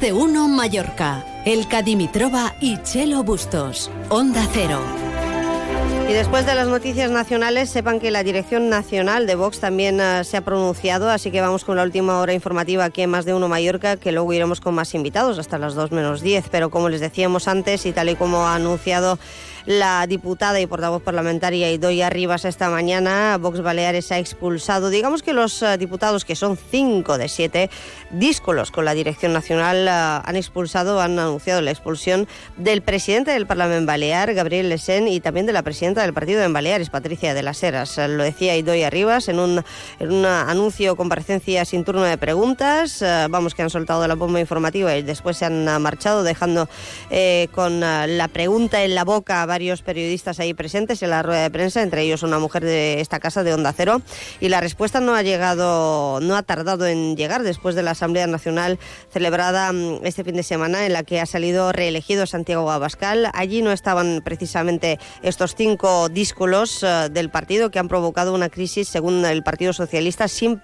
De uno Mallorca. El Cadimitroba y Chelo Bustos. Onda Cero. Y después de las noticias nacionales, sepan que la Dirección Nacional de Vox también uh, se ha pronunciado, así que vamos con la última hora informativa aquí en Más de Uno Mallorca, que luego iremos con más invitados hasta las 2 menos 10. Pero como les decíamos antes y tal y como ha anunciado la diputada y portavoz parlamentaria Idoia Rivas esta mañana, Vox Baleares ha expulsado, digamos que los uh, diputados, que son cinco de siete, díscolos con la Dirección Nacional, uh, han expulsado, han anunciado la expulsión del presidente del Parlamento Balear, Gabriel Lesen, y también de la presidenta del partido en Baleares, Patricia de las Heras. Lo decía Idoia Rivas en un, en un anuncio comparecencia sin turno de preguntas. Uh, vamos, que han soltado la bomba informativa y después se han marchado, dejando eh, con la pregunta en la boca varios periodistas ahí presentes en la rueda de prensa, entre ellos una mujer de esta casa de Onda Cero, y la respuesta no ha llegado, no ha tardado en llegar después de la Asamblea Nacional celebrada este fin de semana en la que ha salido reelegido Santiago Abascal. Allí no estaban precisamente estos cinco díscolos uh, del partido que han provocado una crisis, según el Partido Socialista, sin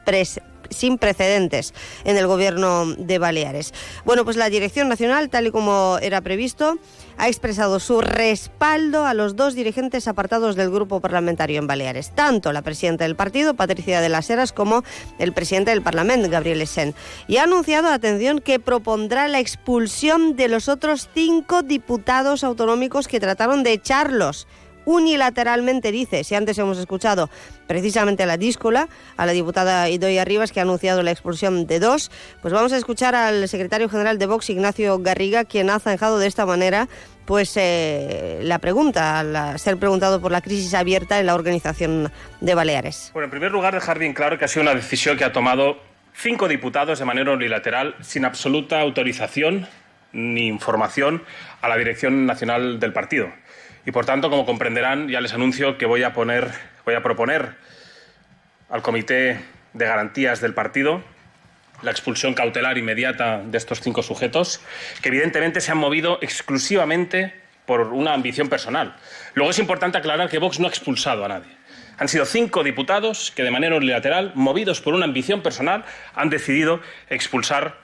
sin precedentes en el gobierno de Baleares. Bueno, pues la Dirección Nacional, tal y como era previsto, ha expresado su respaldo a los dos dirigentes apartados del grupo parlamentario en Baleares, tanto la presidenta del partido, Patricia de las Heras, como el presidente del Parlamento, Gabriel Esen. Y ha anunciado, atención, que propondrá la expulsión de los otros cinco diputados autonómicos que trataron de echarlos unilateralmente dice, si antes hemos escuchado precisamente a la díscola, a la diputada Idoia Rivas, que ha anunciado la expulsión de dos, pues vamos a escuchar al secretario general de Vox, Ignacio Garriga, quien ha zanjado de esta manera pues eh, la pregunta, al ser preguntado por la crisis abierta en la organización de Baleares. Bueno, en primer lugar, dejar bien claro que ha sido una decisión que ha tomado cinco diputados de manera unilateral, sin absoluta autorización ni información a la dirección nacional del partido. Y por tanto, como comprenderán, ya les anuncio que voy a, proponer al Comité de Garantías del partido la expulsión cautelar inmediata de estos cinco sujetos, que evidentemente se han movido exclusivamente por una ambición personal. Luego es importante aclarar que Vox no ha expulsado a nadie. Han sido cinco diputados que de manera unilateral, movidos por una ambición personal, han decidido expulsar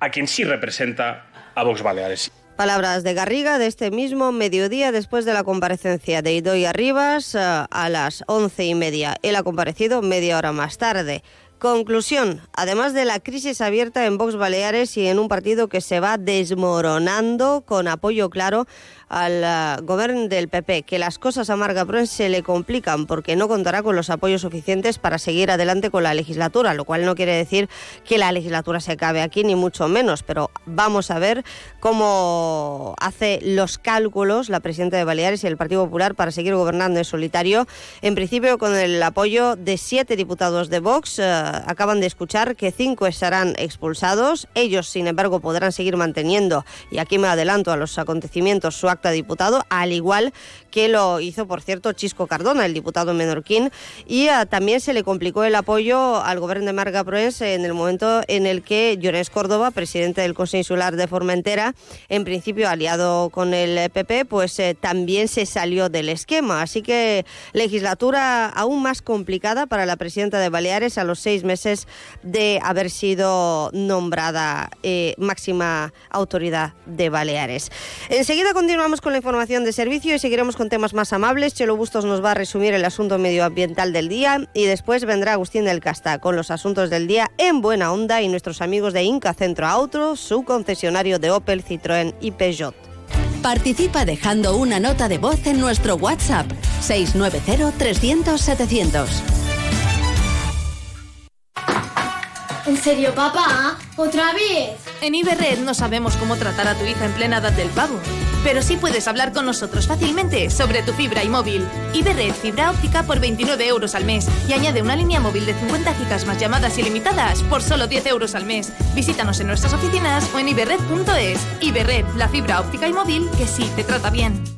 a quien sí representa a Vox Baleares. Palabras de Garriga de este mismo mediodía después de la comparecencia de Idoia Rivas a las once y media. Él ha comparecido media hora más tarde. Conclusión, además de la crisis abierta en Vox Baleares y en un partido que se va desmoronando con apoyo claro al uh, gobierno del PP, que las cosas a Marga Proens se le complican porque no contará con los apoyos suficientes para seguir adelante con la legislatura, lo cual no quiere decir que la legislatura se acabe aquí, ni mucho menos, pero vamos a ver cómo hace los cálculos la presidenta de Baleares y el Partido Popular para seguir gobernando en solitario, en principio con el apoyo de siete diputados de Vox. Uh, acaban de escuchar que cinco estarán expulsados, ellos sin embargo podrán seguir manteniendo, y aquí me adelanto a los acontecimientos, su acta diputado, al igual que lo hizo, por cierto, Chisco Cardona, el diputado menorquín, y uh, también se le complicó el apoyo al gobierno de Marga Proens en el momento en el que Llorens Córdoba, presidente del Consejo Insular de Formentera, en principio aliado con el PP, pues eh, también se salió del esquema. Así que legislatura aún más complicada para la presidenta de Baleares a los seis meses de haber sido nombrada eh, máxima autoridad de Baleares. Enseguida continuamos con la información de servicio y seguiremos con temas más amables. Chelo Bustos nos va a resumir el asunto medioambiental del día y después vendrá Agustín del Casta con los asuntos del día en buena onda y nuestros amigos de Inca Centro Auto, su concesionario de Opel, Citroën y Peugeot. Participa dejando una nota de voz en nuestro WhatsApp 690 300 700. ¿En serio, papá? ¿Otra vez? En Iberred no sabemos cómo tratar a tu hija en plena edad del pavo, pero sí puedes hablar con nosotros fácilmente sobre tu fibra y móvil. Iberred fibra óptica por 29 euros al mes y añade una línea móvil de 50 gigas más llamadas ilimitadas por solo 10 euros al mes. Visítanos en nuestras oficinas o en iberred.es. Iberred, la fibra óptica y móvil que sí te trata bien.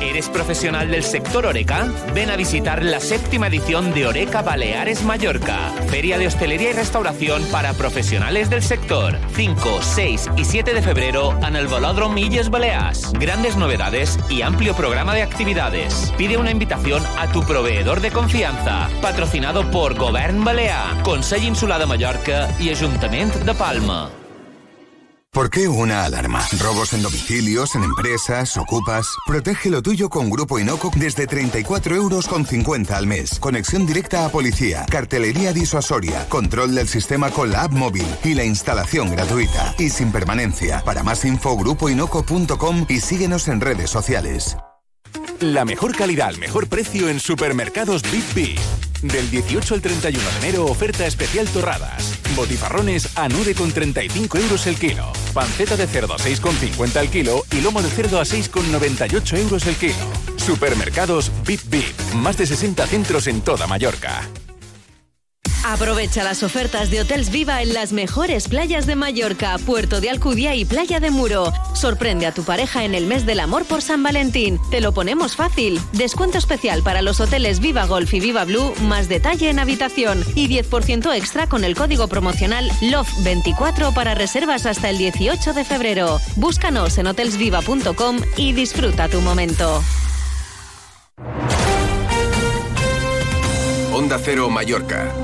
¿Eres profesional del sector Oreca? Ven a visitar la séptima edición de Oreca Baleares Mallorca, feria de hostelería y restauración para profesionales del sector. 5, 6 y 7 de febrero en el Velòdrom Illes Balears. Grandes novedades y amplio programa de actividades. Pide una invitación a tu proveedor de confianza. Patrocinado por Govern Balear, Consell Insular de Mallorca y Ayuntamiento de Palma. ¿Por qué una alarma? ¿Robos en domicilios, en empresas, ocupas? Protege lo tuyo con Grupo Inoco desde 34 euros con 50 al mes. Conexión directa a policía, cartelería disuasoria, control del sistema con la app móvil y la instalación gratuita. Y sin permanencia. Para más info, grupoinoco.com y síguenos en redes sociales. La mejor calidad al mejor precio en supermercados Big B. Del 18 al 31 de enero, oferta especial torradas. Botifarrones a 9,35 euros el kilo. Panceta de cerdo a 6,50 el kilo y lomo de cerdo a 6,98 euros el kilo. Supermercados Bip Bip. Más de 60 centros en toda Mallorca. Aprovecha las ofertas de Hotels Viva en las mejores playas de Mallorca, Puerto de Alcudia y Playa de Muro. Sorprende a tu pareja en el mes del amor por San Valentín. Te lo ponemos fácil. Descuento especial para los hoteles Viva Golf y Viva Blue, más detalle en habitación y 10% extra con el código promocional LOVE24 para reservas hasta el 18 de febrero. Búscanos en hotelsviva.com y disfruta tu momento. Onda Cero Mallorca.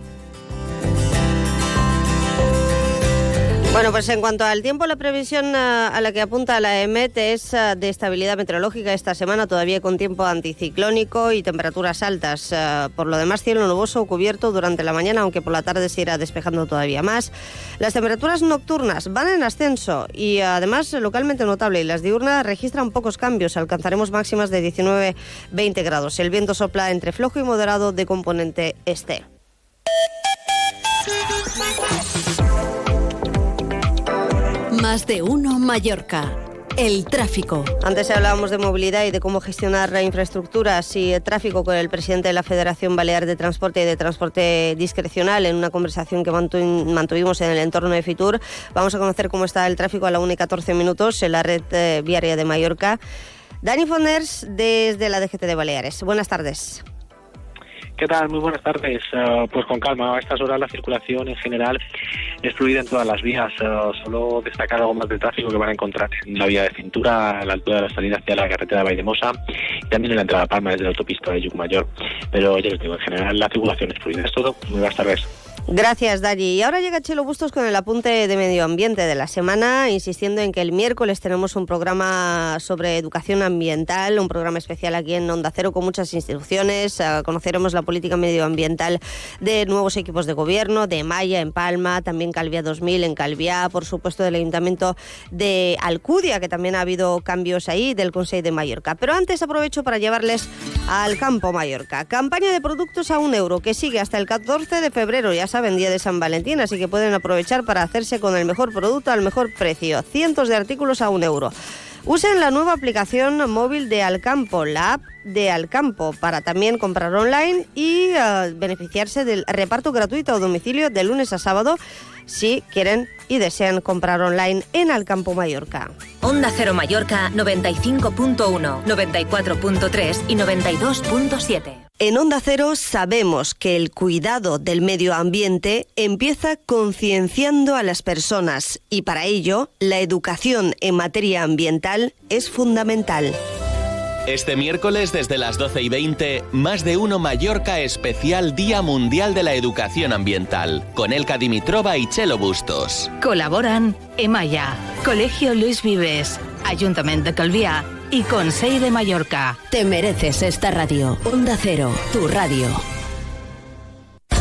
Bueno, pues en cuanto al tiempo, la previsión uh, a la que apunta la EMET es uh, de estabilidad meteorológica esta semana, todavía con tiempo anticiclónico y temperaturas altas. Uh, por lo demás, cielo nuboso cubierto durante la mañana, aunque por la tarde se irá despejando todavía más. Las temperaturas nocturnas van en ascenso y además localmente notable, y las diurnas registran pocos cambios. Alcanzaremos máximas de 19-20 grados. El viento sopla entre flojo y moderado de componente este. Más de uno Mallorca. el tráfico. Antes hablábamos de movilidad y de cómo gestionar la infraestructura y el tráfico con el presidente de la Federación Balear de Transporte y de Transporte Discrecional en una conversación que mantuvimos en el entorno de Fitur. Vamos a conocer cómo está el tráfico a la 1 y 14 minutos en la red eh, viaria de Mallorca. Dani Fonders desde la DGT de Baleares. Buenas tardes. ¿Qué tal? Muy buenas tardes. Eh, pues con calma, a estas horas la circulación en general es fluida en todas las vías. Uh, solo destacar algo más de tráfico que van a encontrar en la vía de cintura, a la altura de la salida hacia la carretera de Vaidemosa y también en la entrada a Palma desde la autopista de Yucmayor. Pero ya les digo, en general la circulación es fluida. Es todo. Muy buenas tardes. Gracias, Dari. Y ahora llega Chelo Bustos con el apunte de medio ambiente de la semana, insistiendo en que el miércoles tenemos un programa sobre educación ambiental, un programa especial aquí en Onda Cero con muchas instituciones. Ah, conoceremos la política medioambiental de nuevos equipos de gobierno, de Maya en Palma, también Calvia 2000 en Calviá, por supuesto del Ayuntamiento de Alcudia, que también ha habido cambios ahí, del Consejo de Mallorca. Pero antes aprovecho para llevarles al campo Mallorca. Campaña de productos a un euro que sigue hasta el 14 de febrero. Ya saben, día de San Valentín, así que pueden aprovechar para hacerse con el mejor producto al mejor precio. Cientos de artículos a un euro. Usen la nueva aplicación móvil de Alcampo, la app de Alcampo, para también comprar online y eh, beneficiarse del reparto gratuito a domicilio de lunes a sábado si quieren y desean comprar online en Alcampo Mallorca. Onda Cero Mallorca 95.1, 94.3 y 92.7. En Onda Cero sabemos que el cuidado del medio ambiente empieza concienciando a las personas y para ello la educación en materia ambiental es fundamental. Este miércoles desde las 12 y 20, más de uno Mallorca especial Día Mundial de la Educación Ambiental, con Elka Dimitrova y Chelo Bustos. Colaboran Emaya, Colegio Luis Vives, Ayuntamiento de Calviá y Conseil de Mallorca. Te mereces esta radio. Onda Cero, tu radio.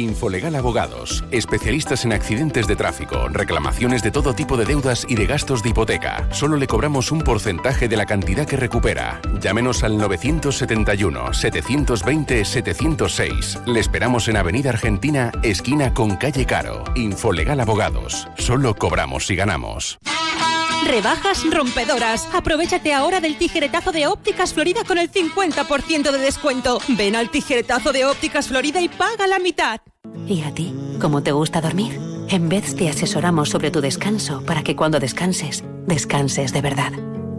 Infolegal Abogados, especialistas en accidentes de tráfico, reclamaciones de todo tipo de deudas y de gastos de hipoteca. Solo le cobramos un porcentaje de la cantidad que recupera. Llámenos al 971-720-706. Le esperamos en Avenida Argentina, esquina con calle Caro. Infolegal Abogados. Solo cobramos si ganamos. Rebajas rompedoras. Aprovechate ahora del tijeretazo de Ópticas Florida con el 50% de descuento. Ven al tijeretazo de Ópticas Florida y paga la mitad. ¿Y a ti? ¿Cómo te gusta dormir? En vez te asesoramos sobre tu descanso para que cuando descanses, descanses de verdad.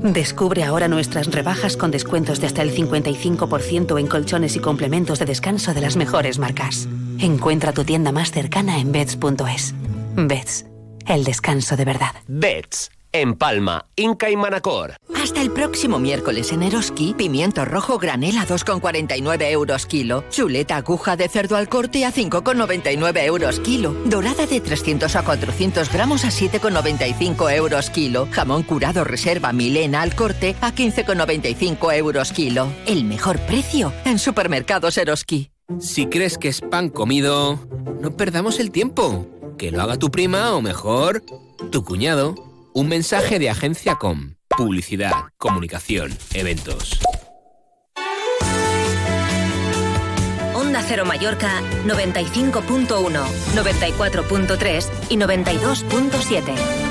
Descubre ahora nuestras rebajas con descuentos de hasta el 55% en colchones y complementos de descanso de las mejores marcas. Encuentra tu tienda más cercana en beds.es. Beds, el descanso de verdad. Beds en Palma, Inca y Manacor. Hasta el próximo miércoles en Eroski, pimiento rojo granel a 2,49 euros kilo, chuleta aguja de cerdo al corte a 5,99 euros kilo, dorada de 300 a 400 gramos a 7,95 euros kilo, jamón curado reserva milena al corte a 15,95 euros kilo. El mejor precio en supermercados Eroski. Si crees que es pan comido, no perdamos el tiempo. Que lo haga tu prima o mejor, tu cuñado. Un mensaje de Agencia Com. Publicidad, comunicación, eventos. Onda Cero Mallorca 95.1, 94.3 y 92.7.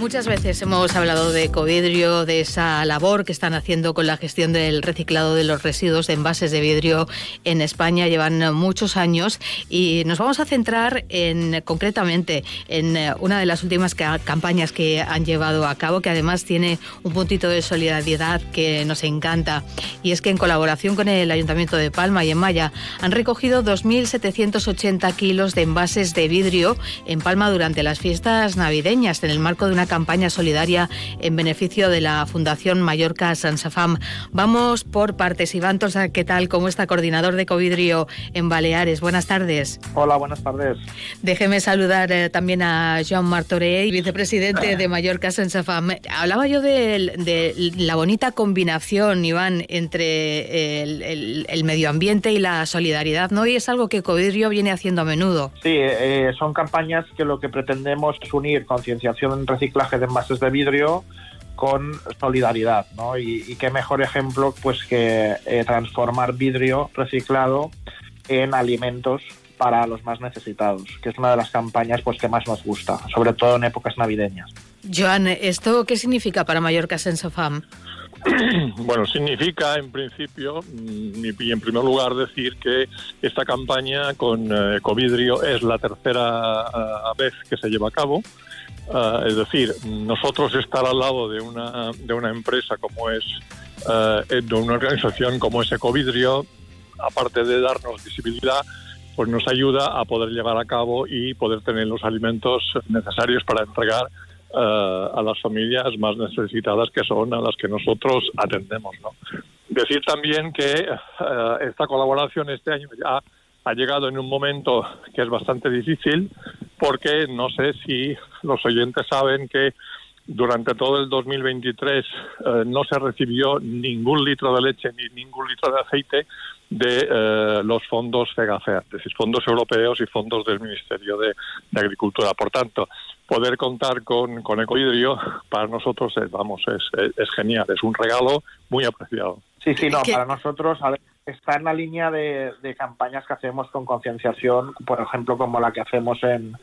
Muchas veces hemos hablado de Covidrio, de esa labor que están haciendo con la gestión del reciclado de los residuos de envases de vidrio en España. Llevan muchos años y nos vamos a centrar en concretamente en eh, una de las últimas campañas que han llevado a cabo, que además tiene un puntito de solidaridad que nos encanta. Y es que en colaboración con el Ayuntamiento de Palma y en Maya han recogido 2.780 kilos de envases de vidrio en Palma durante las fiestas navideñas en el marco de una campaña solidaria en beneficio de la Fundación Mallorca Sansafam. Vamos por partes. Iván Tosa, ¿qué tal? ¿Cómo está coordinador de Covidrio en Baleares? Buenas tardes. Hola, buenas tardes. Déjeme saludar eh, también a Joan Martorey, vicepresidente de Mallorca Sansafam. Hablaba yo de, la bonita combinación, Iván, entre el, medio ambiente y la solidaridad, ¿no? Y es algo que Covidrio viene haciendo a menudo. Sí, eh, son campañas que lo que pretendemos es unir concienciación en reciclaje de envases de vidrio con solidaridad, ¿no? Y, qué mejor ejemplo pues que eh, transformar vidrio reciclado en alimentos para los más necesitados, que es una de las campañas pues que más nos gusta, sobre todo en épocas navideñas. Joan, ¿esto qué significa para Mallorca Sensofam? Bueno, significa en principio mm, y en primer lugar decir que esta campaña con eh, Covidrio es la tercera eh, vez que se lleva a cabo. Eh, es decir, nosotros estar al lado de una, de una empresa como es, de una organización como es Ecovidrio, aparte de darnos visibilidad, pues nos ayuda a poder llevar a cabo y poder tener los alimentos necesarios para entregar eh, a las familias más necesitadas que son a las que nosotros atendemos. ¿no? Decir también que eh, esta colaboración este año ya ha llegado en un momento que es bastante difícil porque no sé si los oyentes saben que durante todo el 2023 eh, no se recibió ningún litro de leche ni ningún litro de aceite de los fondos FEGAFER, es decir, fondos europeos y fondos del Ministerio de Agricultura. Por tanto, poder contar con, con Ecohidrio para nosotros es, vamos, es, es, genial, es un regalo muy apreciado. Sí, sí, no, para nosotros está en la línea de, de campañas que hacemos con concienciación, por ejemplo, como la que hacemos en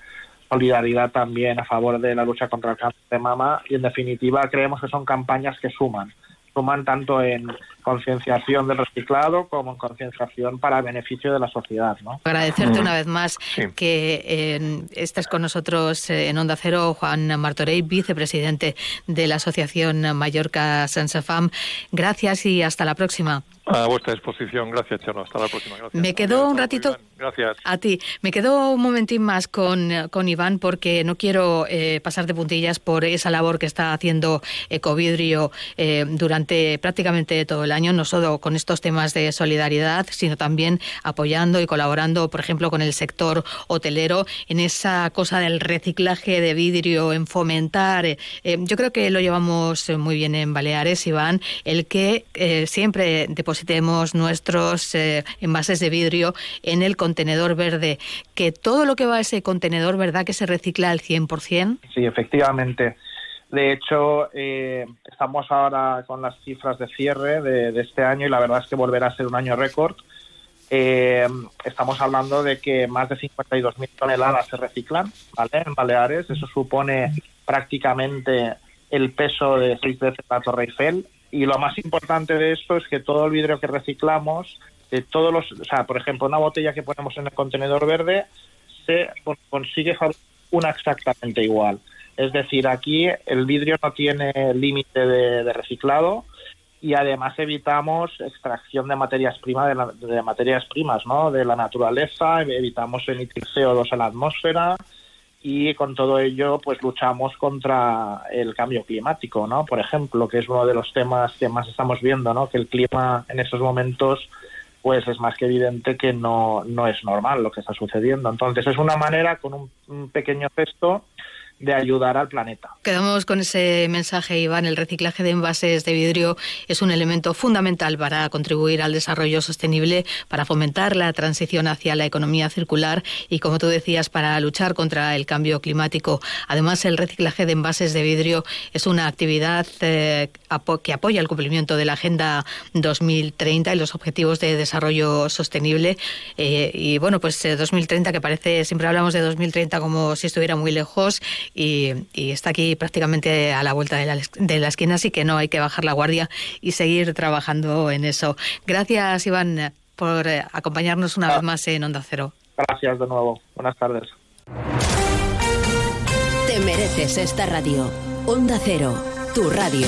solidaridad también a favor de la lucha contra el cáncer de mama y en definitiva creemos que son campañas que suman suman tanto en concienciación del reciclado como en concienciación para beneficio de la sociedad. ¿no? Agradecerte una vez más que eh, estés con nosotros eh, en Onda Cero, Juan Martorey, vicepresidente de la Asociación Mallorca Sensafam. Gracias y hasta la próxima. A vuestra disposición. Gracias, Chano. Hasta la próxima. Me quedo un ratito. Gracias. A ti. Me quedo un momentín más con, con Iván porque no quiero eh, pasar de puntillas por esa labor que está haciendo Ecovidrio eh, durante prácticamente todo el año, no solo con estos temas de solidaridad, sino también apoyando y colaborando, por ejemplo, con el sector hotelero en esa cosa del reciclaje de vidrio, en fomentar. Eh, yo creo que lo llevamos muy bien en Baleares, Iván, el que siempre depositamos tenemos nuestros eh, envases de vidrio en el contenedor verde, que todo lo que va a ese contenedor, ¿verdad que se recicla al 100%? Sí, efectivamente. De hecho, eh, estamos ahora con las cifras de cierre de, este año y la verdad es que volverá a ser un año récord. Eh, estamos hablando de que más de 52.000 toneladas se reciclan ¿vale? en Baleares. Eso supone prácticamente el peso de seis veces la Torre Eiffel y lo más importante de esto es que todo el vidrio que reciclamos, de todos los, o sea, por ejemplo, una botella que ponemos en el contenedor verde, se consigue una exactamente igual. Es decir, aquí el vidrio no tiene límite de, reciclado y además evitamos extracción de materias primas de, de, materias primas, ¿no? De la naturaleza, evitamos emitir CO2 a la atmósfera, y con todo ello pues luchamos contra el cambio climático, ¿no? Por ejemplo, que es uno de los temas que más estamos viendo, ¿no? Que el clima en estos momentos pues es más que evidente que no, no es normal lo que está sucediendo. Entonces es una manera con un, un pequeño gesto de ayudar al planeta. Quedamos con ese mensaje, Iván. El reciclaje de envases de vidrio es un elemento fundamental para contribuir al desarrollo sostenible, para fomentar la transición hacia la economía circular y, como tú decías, para luchar contra el cambio climático. Además, el reciclaje de envases de vidrio es una actividad eh, que apoya el cumplimiento de la Agenda 2030 y los Objetivos de Desarrollo Sostenible. Eh, y bueno, pues 2030, eh, que parece, siempre hablamos de 2030 como si estuviera muy lejos y, y está aquí prácticamente a la vuelta de la, de la esquina, así que no hay que bajar la guardia y seguir trabajando en eso. Gracias, Iván, por eh, acompañarnos una vez más en Onda Cero. Gracias de nuevo. Buenas tardes. Te mereces esta radio. Onda Cero, tu radio.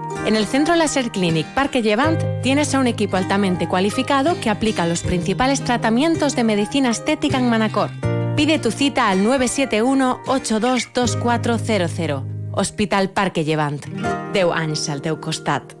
En el Centro Laser Clinic Parque Llevant tienes a un equipo altamente cualificado que aplica los principales tratamientos de medicina estética en Manacor. Pide tu cita al 971-822400. Hospital Parque Llevant. Deu anys al costat.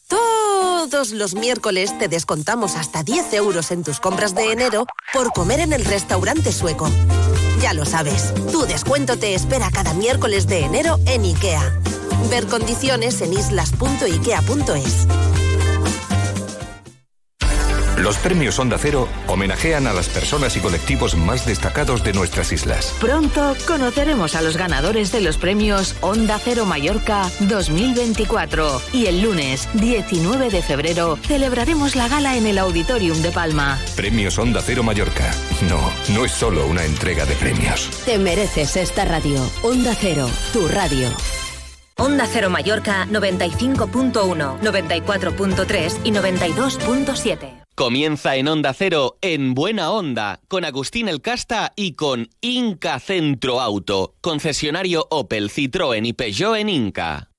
todos los miércoles te descontamos hasta 10 euros en tus compras de enero por comer en el restaurante sueco. Ya lo sabes, tu descuento te espera cada miércoles de enero en IKEA. Ver condiciones en islas.ikea.es. Los premios Onda Cero homenajean a las personas y colectivos más destacados de nuestras islas. Pronto conoceremos a los ganadores de los premios Onda Cero Mallorca 2024 y el lunes 19 de febrero celebraremos la gala en el Auditorium de Palma. Premios Onda Cero Mallorca. No, no es solo una entrega de premios. Te mereces esta radio. Onda Cero, tu radio. Onda Cero Mallorca 95.1, 94.3 y 92.7. Comienza en Onda Cero, en Buena Onda, con Agustín El Casta y con Inca Centro Auto, concesionario Opel, Citroën y Peugeot en Inca.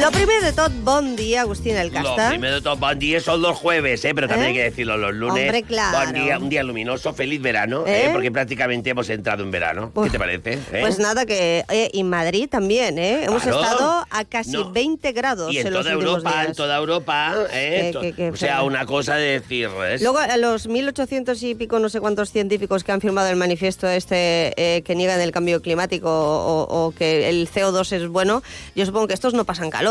Lo primer de tot, bon dia, Agustín El Lo primero de todo, bon día son los jueves, ¿eh? pero también ¿Eh? hay que decirlo los lunes. Hombre, claro. Buen día, un día luminoso, feliz verano, ¿Eh? ¿eh? porque prácticamente hemos entrado en verano. ¿Qué te parece? eh? Pues nada, que eh, y Madrid también, ¿eh? Hemos Claro. estado a casi No. 20 grados Y en toda Europa, en toda Europa, ¿eh? Que- To- que- que o sea, una cosa de decir. Luego, a los 1.800 y pico, no sé cuántos científicos que han firmado el manifiesto este eh, que niegan el cambio climático o, o que el CO2 es bueno, yo supongo que estos no pasan calor.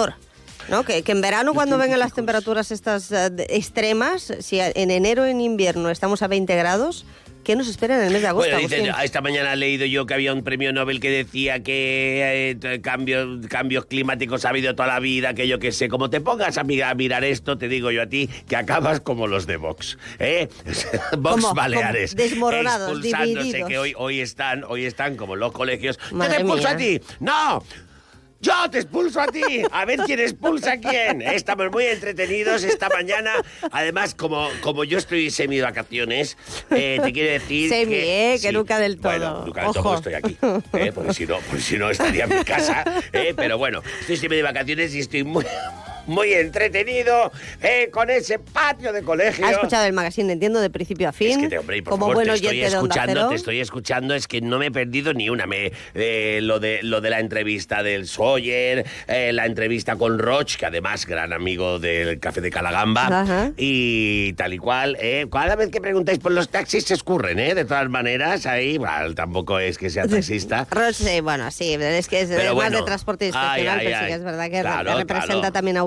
¿No? Que, que en verano, cuando vengan las temperaturas estas de- extremas, si en enero en invierno estamos a 20 grados, ¿qué nos espera en el mes de agosto? Bueno, dicen, esta mañana he leído yo que había un premio Nobel que decía que eh, cambios, cambios climáticos ha habido toda la vida, que yo qué sé. Como te pongas a mirar, a mirar esto, te digo yo a ti que acabas como los de Vox. ¿eh? Vox Como- Baleares. como desmoronados, expulsándose, divididos. que hoy, hoy, están, hoy están como los colegios. ¡Yo Madre te expulso a ti! ¡No! Yo te expulso a ti, a ver quién expulsa a quién. Estamos muy entretenidos esta mañana. Además, como, como yo estoy semi vacaciones, eh, te quiero decir Semi, que, ¿eh? Que nunca del todo. bueno, nunca del todo estoy aquí, ¿eh? porque si no, porque si no estaría en mi casa. ¿eh? Pero bueno, estoy siempre de vacaciones y estoy muy, muy entretenido ¿eh? con ese patio de colegio. ¿Ha escuchado el magazine, entiendo, de principio a fin? Es que te, hombre, por como favor, buen te estoy escuchando, te estoy escuchando, es que no me he perdido ni una. Me, eh, lo, de, lo de la entrevista del Sawyer, eh, la entrevista con Roch, que además gran amigo del Café de Calagamba, Ajá. y tal y cual. eh. Cada vez que preguntáis por los taxis se escurren, ¿eh? De todas maneras, ahí, bueno, tampoco es que sea taxista. Roche, sí, bueno, sí, es que es Pero más bueno. de transporte Ay, institucional, ay, pero sí ay. que es verdad que, Claro, representa claro. también a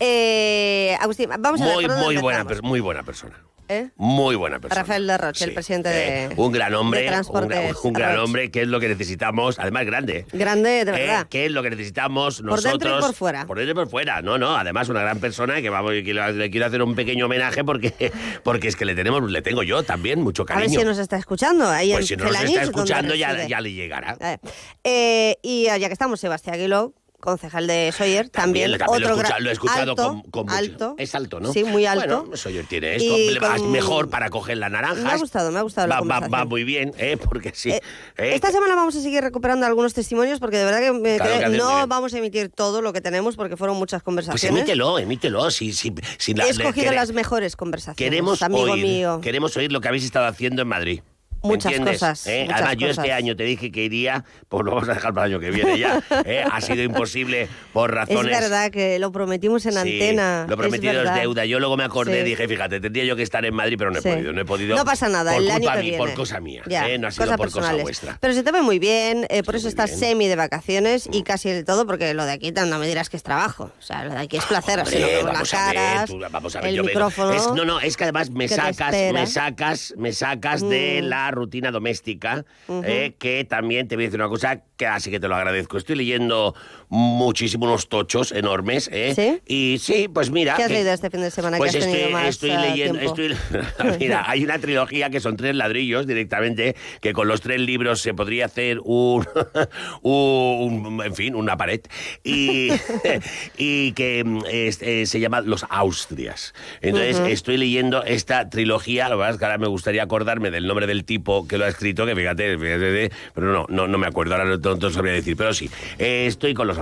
Eh, Agustín, vamos a ver. Muy, ¿por muy buena, muy buena persona. ¿Eh? Muy buena persona. Rafael de Roche, el presidente de. Eh, un gran hombre, de un, Transportes gran- un gran Roche. hombre, que es lo que necesitamos, además grande. Grande, de Eh, verdad. ¿Qué es lo que necesitamos Por nosotros? dentro y por fuera. Por dentro y por fuera. No, no, además una gran persona que vamos, que le quiero hacer un pequeño homenaje porque, porque es que le tenemos, le tengo yo también mucho A ver cariño. si nos está escuchando. Ahí pues en si no nos está escuchando ya, ya le llegará. Eh, eh, y ya que estamos, Sebastián Aguiló, concejal de Sawyer, también, lo otro lo he escuchado alto, con, con mucho- alto. Es alto, ¿no? Sí, muy alto. Bueno, Sawyer tiene esto. Con- mejor para coger las naranjas. Me ha gustado, me ha gustado la va, conversación. va muy bien, ¿eh? Porque sí. Eh, ¿eh? Esta semana vamos a seguir recuperando algunos testimonios porque de verdad que, me Claro no vamos a emitir todo lo que tenemos porque fueron muchas Pues conversaciones. emítelo, emítelo. Si, si, si la- He escogido las mejores conversaciones, Queremos amigo oír, mío. queremos oír lo que habéis estado haciendo en Madrid. Muchas ¿Entiendes? cosas, ¿Eh? muchas Además, yo este cosas. año te dije que iría, pues lo vamos a dejar para el año que viene ya. ¿eh? Ha sido imposible por Es razones. verdad que lo prometimos en Sí, antena. Lo prometido es es, deuda. Yo luego me acordé, Sí. dije, fíjate, tendría yo que estar en Madrid, pero no he Sí. podido. No he podido. No pasa nada, por el año culpa que mía, viene. por cosa mía. Ya, ¿eh? No ha sido cosas por cosa vuestra. Pero se te ve muy bien, eh, por eso estás semi de vacaciones y casi de todo, porque lo de aquí no me dirás que es trabajo. O sea, lo de aquí es placer, Hombre, sino que con las vamos a ver, caras, tú- vamos a ver, el yo micrófono. es- no, no, es que además me sacas, me sacas, me sacas de Mm. La rutina doméstica, eh, que también te voy a decir una cosa que así que te lo agradezco. Estoy leyendo muchísimo unos tochos enormes, ¿eh? ¿Sí? Y sí, pues mira. ¿Qué has leído este fin de semana Pues que has tenido estoy, más estoy eh, leyendo, estoy, mira, hay una trilogía que son tres ladrillos directamente, que con los tres libros se podría hacer un, un- en fin, una pared, y, y que mm, es- eh, se llama Los Austrias. Entonces estoy leyendo esta trilogía, lo que es que ahora me gustaría acordarme del nombre del tipo que lo ha escrito, que fíjate, fíjate, pero no, no, no me acuerdo, ahora no, no lo sabría decir, pero sí, eh, estoy con Los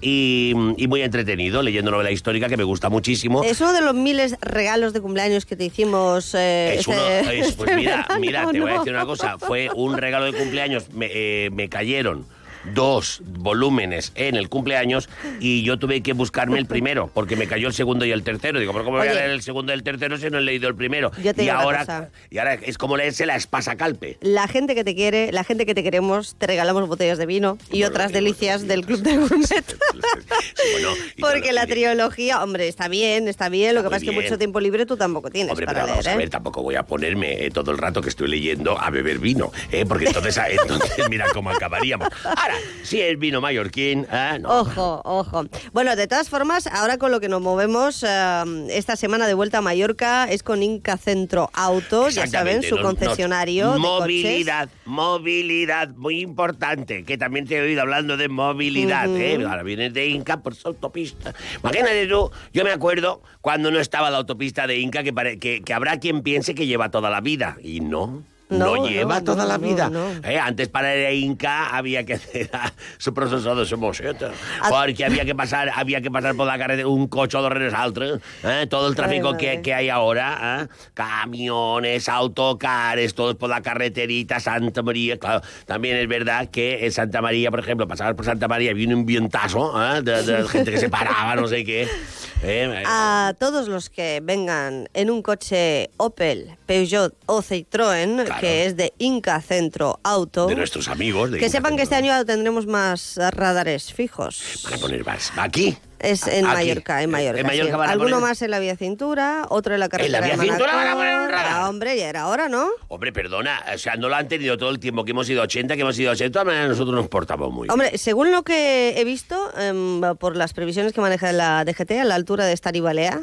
Y, y muy entretenido, leyendo novela histórica que me gusta muchísimo. Es uno de los miles regalos de cumpleaños que te hicimos. eh, Es este- uno, es- pues este mira, mira, te voy a decir una cosa. Fue un regalo de cumpleaños. Me, eh, me cayeron dos volúmenes en el cumpleaños y yo tuve que buscarme el primero porque me cayó el segundo y el tercero. Digo, ¿pero cómo voy a Oye. leer el segundo y el tercero si no he leído el primero? Yo te y digo ahora y ahora es como leerse la espasa calpe. La gente que te quiere, la gente que te queremos, te regalamos botellas de vino y otras delicias del Club del Gourmet. Porque la trilogía, hombre, está bien, está bien. Lo que pasa es que mucho tiempo libre tú tampoco tienes Hombre, para pero vamos leer, a ¿eh? ver, tampoco voy a ponerme eh, todo el rato que estoy leyendo a beber vino, ¿eh? porque entonces, entonces mira cómo acabaríamos. Ahora, si es vino mallorquín, ¿eh? no, Ojo, ojo. Bueno, de todas formas, ahora con lo que nos movemos eh, esta semana de vuelta a Mallorca es con Inca Centro Auto, ya saben, su nos- nos- concesionario de coches. movilidad, movilidad, muy importante, que también te he oído hablando de movilidad. ¿eh? Ahora vienes de Inca por su autopista. Imagínate tú, yo me acuerdo cuando no estaba la autopista de Inca, que, pare- que, que habrá quien piense que lleva toda la vida, y no. No, No, lleva no, toda no, la vida. Eh, Antes para a Inca había que hacer su proceso de semoseta. Porque había que pasar, había que pasar por la carretera un coche de renes altres, eh, todo el tráfico que, que hay ahora, ¿eh? camiones, autocares, todos por la carreterita Santa María. Claro, también es verdad que en Santa María, por ejemplo, pasabas por Santa María, había un vientazo ¿eh? de, de gente que se paraba, no sé qué. A todos los que vengan en un coche Opel, Peugeot o Citroën, que es de Inca Centro Auto, de nuestros amigos. De que sepan que este año tendremos más radares fijos. Van a poner más. ¿Aquí? Es en Aquí. Mallorca, en Mallorca. En Mallorca sí. Alguno poner- más en la vía cintura, otro en la ¿En carretera la vía de cintura van a poner un radar? Ah, hombre, ya era hora, ¿no? Hombre, perdona, o sea, no lo han tenido todo el tiempo que hemos ido 80, que hemos ido 80, de todas maneras nosotros nos portamos muy bien. Hombre, según lo que he visto, em, por las previsiones que maneja la DGT, a la altura de Estar y Balea,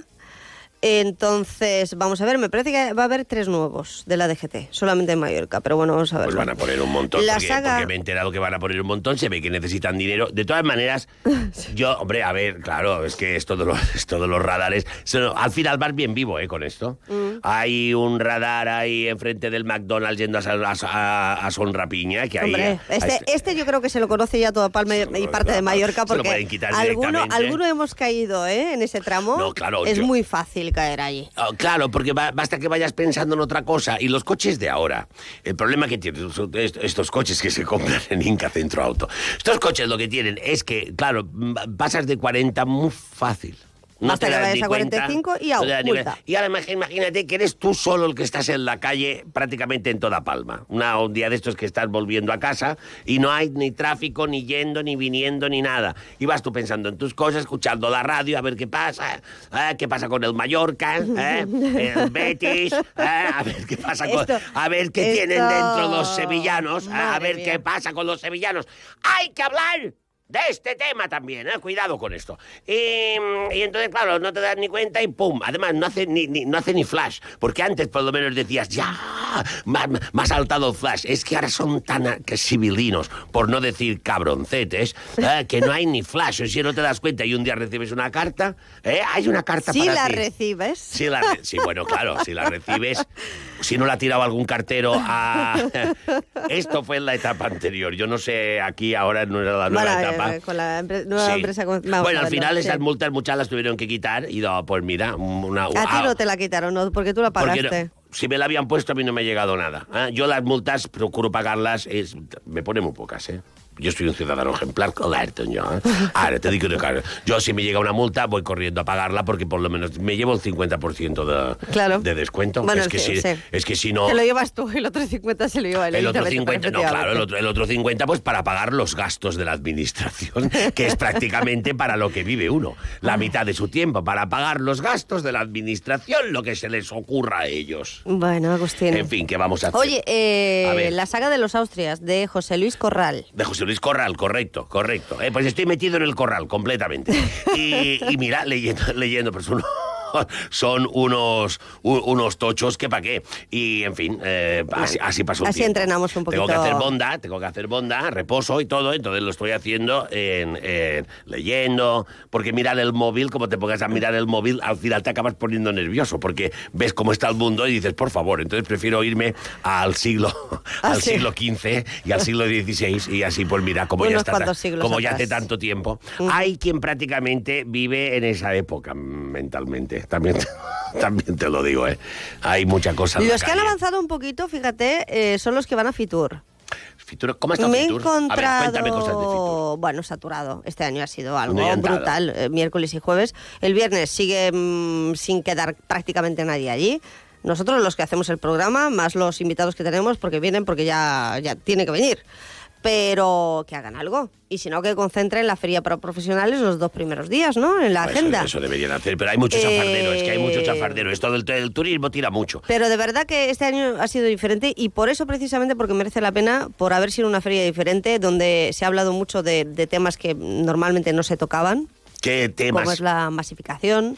entonces, vamos a ver, me parece que va a haber tres nuevos de la DGT, solamente en Mallorca, pero bueno, vamos a ver. Pues van a poner un montón, La porque, saga- porque me he enterado que van a poner un montón, se ve que necesitan dinero. De todas maneras, yo, hombre, a ver, claro, es que esto de los, esto de los radares, al final vas bien vivo, ¿eh? Con esto. Mm. Hay un radar ahí enfrente del McDonald's yendo a, a, a- a Son Rapiña, que ahí... Hombre, este, este yo creo que se lo conoce ya toda Palma y parte de Mallorca se lo porque pueden quitar alguno, alguno hemos caído ¿eh? en ese tramo. No, claro, es yo- muy fácil caer allí. Ah, claro, porque ba- basta que vayas pensando en otra cosa. Y los coches de ahora, el problema que tienen estos coches que se compran en Inca Centro Auto, estos coches lo que tienen es que, claro, pasas de 40 muy fácil. Basta te que vayas a cuenta, 45 y no cuenta. Y ahora imag- imagínate que eres tú solo el que estás en la calle prácticamente en toda Palma. Una, un día de estos que estás volviendo a casa y no hay ni tráfico, ni yendo, ni viniendo, ni nada. Y vas tú pensando en tus cosas, escuchando la radio, a ver qué pasa, ¿eh? qué pasa con el Mallorca, ¿eh? el Betis, ¿eh? a ver qué pasa con... Esto- a ver qué tienen dentro los sevillanos, ¿eh? a ver mía. qué pasa con los sevillanos. ¡Hay que hablar! De este tema también, ¿eh? cuidado con esto. Y, y entonces, claro, no te das ni cuenta y pum. Además, no hace ni, ni- no hace ni flash, porque antes por lo menos decías, ya, me ha, saltado flash. Es que ahora son tan que civilinos, por no decir cabroncetes, ¿eh? que no hay ni flash. O si no te das cuenta y un día recibes una carta, ¿eh? hay una carta Si para la ti. recibes. Sí, la re- sí, bueno, claro, si la recibes, si no la ha tirado algún cartero a... Esto fue en la etapa anterior, yo no sé, aquí ahora no era la nueva etapa. Eh, con la empre- nueva Sí. empresa. con- vamos bueno, al final sí. esas multas muchas las tuvieron que quitar y no, pues mira, una... A ti ah, no te la quitaron, ¿no? Porque tú la pagaste. si me la habían puesto a mí no me ha llegado nada. ¿eh? Yo las multas procuro pagarlas, es, me pone muy pocas, ¿eh? Yo soy un ciudadano ejemplar, Alerton, yo. ¿eh? Ahora te digo una cosa. Yo si me llega una multa voy corriendo a pagarla porque por lo menos me llevo el 50% de, Claro. de descuento. Bueno, es, que sí, si, sí. es que si no... Te lo llevas tú, el otro 50 se lo lleva él. El otro evidentemente, 50, no, claro, el otro, el otro 50 pues para pagar los gastos de la administración, que es prácticamente para lo que vive uno. La mitad de su tiempo, para pagar los gastos de la administración, lo que se les ocurra a ellos. Bueno, Agustín. En fin, ¿qué vamos a hacer? Oye, eh, A ver. la saga de los Austrias, de José Luis Corral. De José Luis Corral, correcto, correcto. Eh, pues estoy metido en el corral completamente. Y, mira, leyendo, leyendo, pues uno, son unos, unos tochos que pa' qué. Y en fin, eh, así, así pasó Así tiempo. entrenamos un poquito. Tengo que hacer bonda, tengo que hacer bonda, reposo y todo, entonces lo estoy haciendo en, en- leyendo, porque mirar el móvil, como te pongas a mirar el móvil, al final te acabas poniendo nervioso, porque ves cómo está el mundo y dices, por favor, entonces prefiero irme al siglo, Ah, al sí. siglo XV y al siglo XVI y así pues mira, como ya Unos está, cuantos siglos como ya hace tanto tiempo, hay quien prácticamente vive en esa época mentalmente, también, también te lo digo, ¿eh? Hay mucha cosa. en la Los que han avanzado un poquito, fíjate, eh, son los que van a Fitur. Fitur, ¿Cómo está Me he Fitur? A ver, encontrado, cosas de Fitur. bueno, saturado. Este año ha sido algo brutal, eh, miércoles y jueves. El viernes sigue mm, sin quedar prácticamente nadie allí. Nosotros los que hacemos el programa, más los invitados que tenemos, porque vienen, porque ya, ya tiene que venir. Pero que hagan algo. Y si no, que concentren la feria para profesionales los dos primeros días, ¿no? En la agenda. Eso, deberían hacer, pero hay mucho Eh, chafardero, es que hay mucho chafardero. Esto del el turismo tira mucho. Pero de verdad que este año ha sido diferente y por eso precisamente porque merece la pena, por haber sido una feria diferente, donde se ha hablado mucho de, de temas que normalmente no se tocaban, ¿Qué temas? como es la masificación,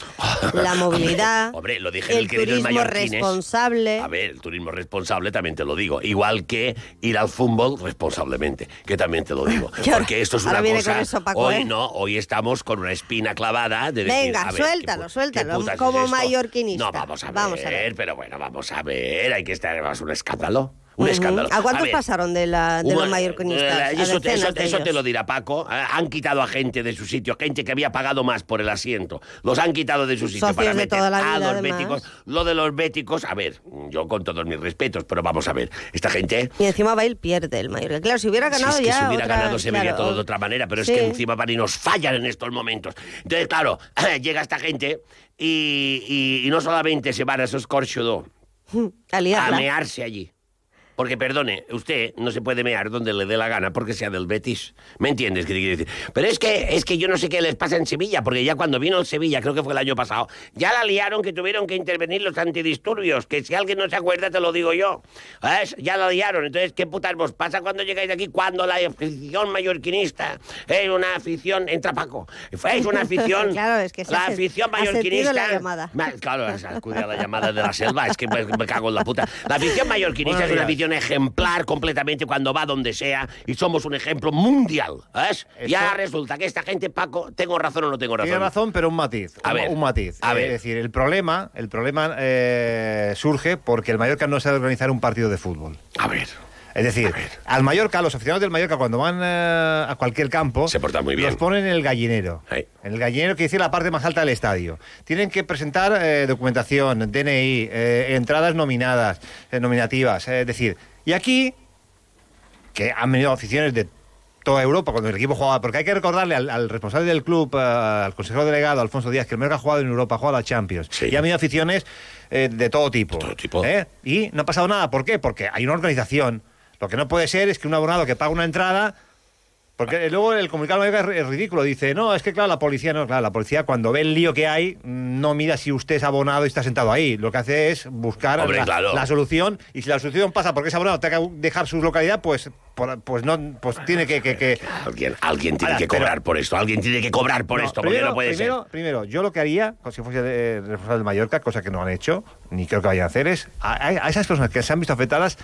la movilidad, Hombre, lo dije el el turismo mallorquines. responsable. A ver, el turismo responsable también te lo digo. Igual que ir al fútbol responsablemente, que también te lo digo. Porque esto es una cosa. eso, Paco, hoy ¿eh? no, hoy estamos con una espina clavada de decir, Venga, a ver, ¿qué suéltalo, pu- suéltalo, qué es como esto? mallorquinista. No, vamos a ver, Vamos a ver. pero bueno, vamos a ver. Hay que estar, es un escándalo. Un escándalo. ¿A cuántos ver, pasaron de, la, de Hubo- los mallorquinistas? eh, A Eso, te- eso- eso lo dirá Paco. Eh, Han quitado a gente de su sitio, gente que había pagado más por el asiento. Los han quitado de su sitio Socios para meter a los además. béticos. Lo de los béticos, a ver, yo con todos mis respetos, pero vamos a ver. Esta gente... Y encima va y pierde el Mallorca. Claro, si hubiera ganado si es que ya. si hubiera otra- ganado se vería todo de otra manera, pero sí. es que encima van y nos fallan en estos momentos. Entonces, claro, llega esta gente y, y- y no solamente se van a esos corchudos A a mearse allí. Porque, perdone, usted no se puede mear donde le dé la gana porque sea del Betis. ¿Me entiendes qué te quiero decir? Pero es que, es que yo no sé qué les pasa en Sevilla, porque ya cuando vino el Sevilla, creo que fue el año pasado, ya la liaron que tuvieron que intervenir los antidisturbios, que si alguien no se acuerda te lo digo yo. ¿Ves? Ya la liaron. Entonces, ¿qué putas vos pasa cuando llegáis aquí? Cuando la afición mallorquinista es una afición... Entra Paco. Es una afición... Claro, es que La afición mallorquinista... la llamada. Ma- Claro, acude a la llamada de la selva, es que me, me cago en la puta. La afición mallorquinista Buenos es una días. Ejemplar completamente cuando va donde sea y somos un ejemplo mundial, ¿ves? Y ahora resulta que esta gente, Paco, ¿tengo razón o no tengo razón? Tiene razón, pero un matiz. A un, ver, un matiz. a Eh, ver. Es decir, el problema, el problema eh, surge porque el Mallorca no sabe organizar un partido de fútbol. A ver. Es decir, al Mallorca, los aficionados del Mallorca, cuando van eh, a cualquier campo, Se portan muy bien. los ponen en el gallinero. En el gallinero que dice la parte más alta del estadio. Tienen que presentar eh, documentación, DNI, eh, entradas nominadas, eh, nominativas. es decir, y aquí, que han venido aficiones de toda Europa cuando el equipo jugaba, porque hay que recordarle al, al responsable del club, eh, al consejero delegado, Alfonso Díaz, que el Mallorca ha jugado en Europa, ha jugado a Champions. Y ha venido aficiones eh, de todo tipo. ¿eh? Y no ha pasado nada. ¿Por qué? Porque hay una organización. Lo que no puede ser es que un abonado que paga una entrada Porque luego el comunicado es es ridículo. Dice, no, es que claro, la policía no, claro, la policía cuando ve el lío que hay, no mira si usted es abonado y está sentado ahí. Lo que hace es buscar Hombre, la, claro. la solución. Y si la solución pasa porque es abonado, tenga que dejar su localidad, pues, pues no, pues tiene que. que- que- Alguien, alguien tiene Ahora, que pero- cobrar por esto, alguien tiene que cobrar por No, esto, porque primero, no puede primero, ser. Primero, yo lo que haría, si fuese eh, responsable del Mallorca, cosa que no han hecho, ni creo que vayan a hacer, es a esas personas que se han visto afectadas,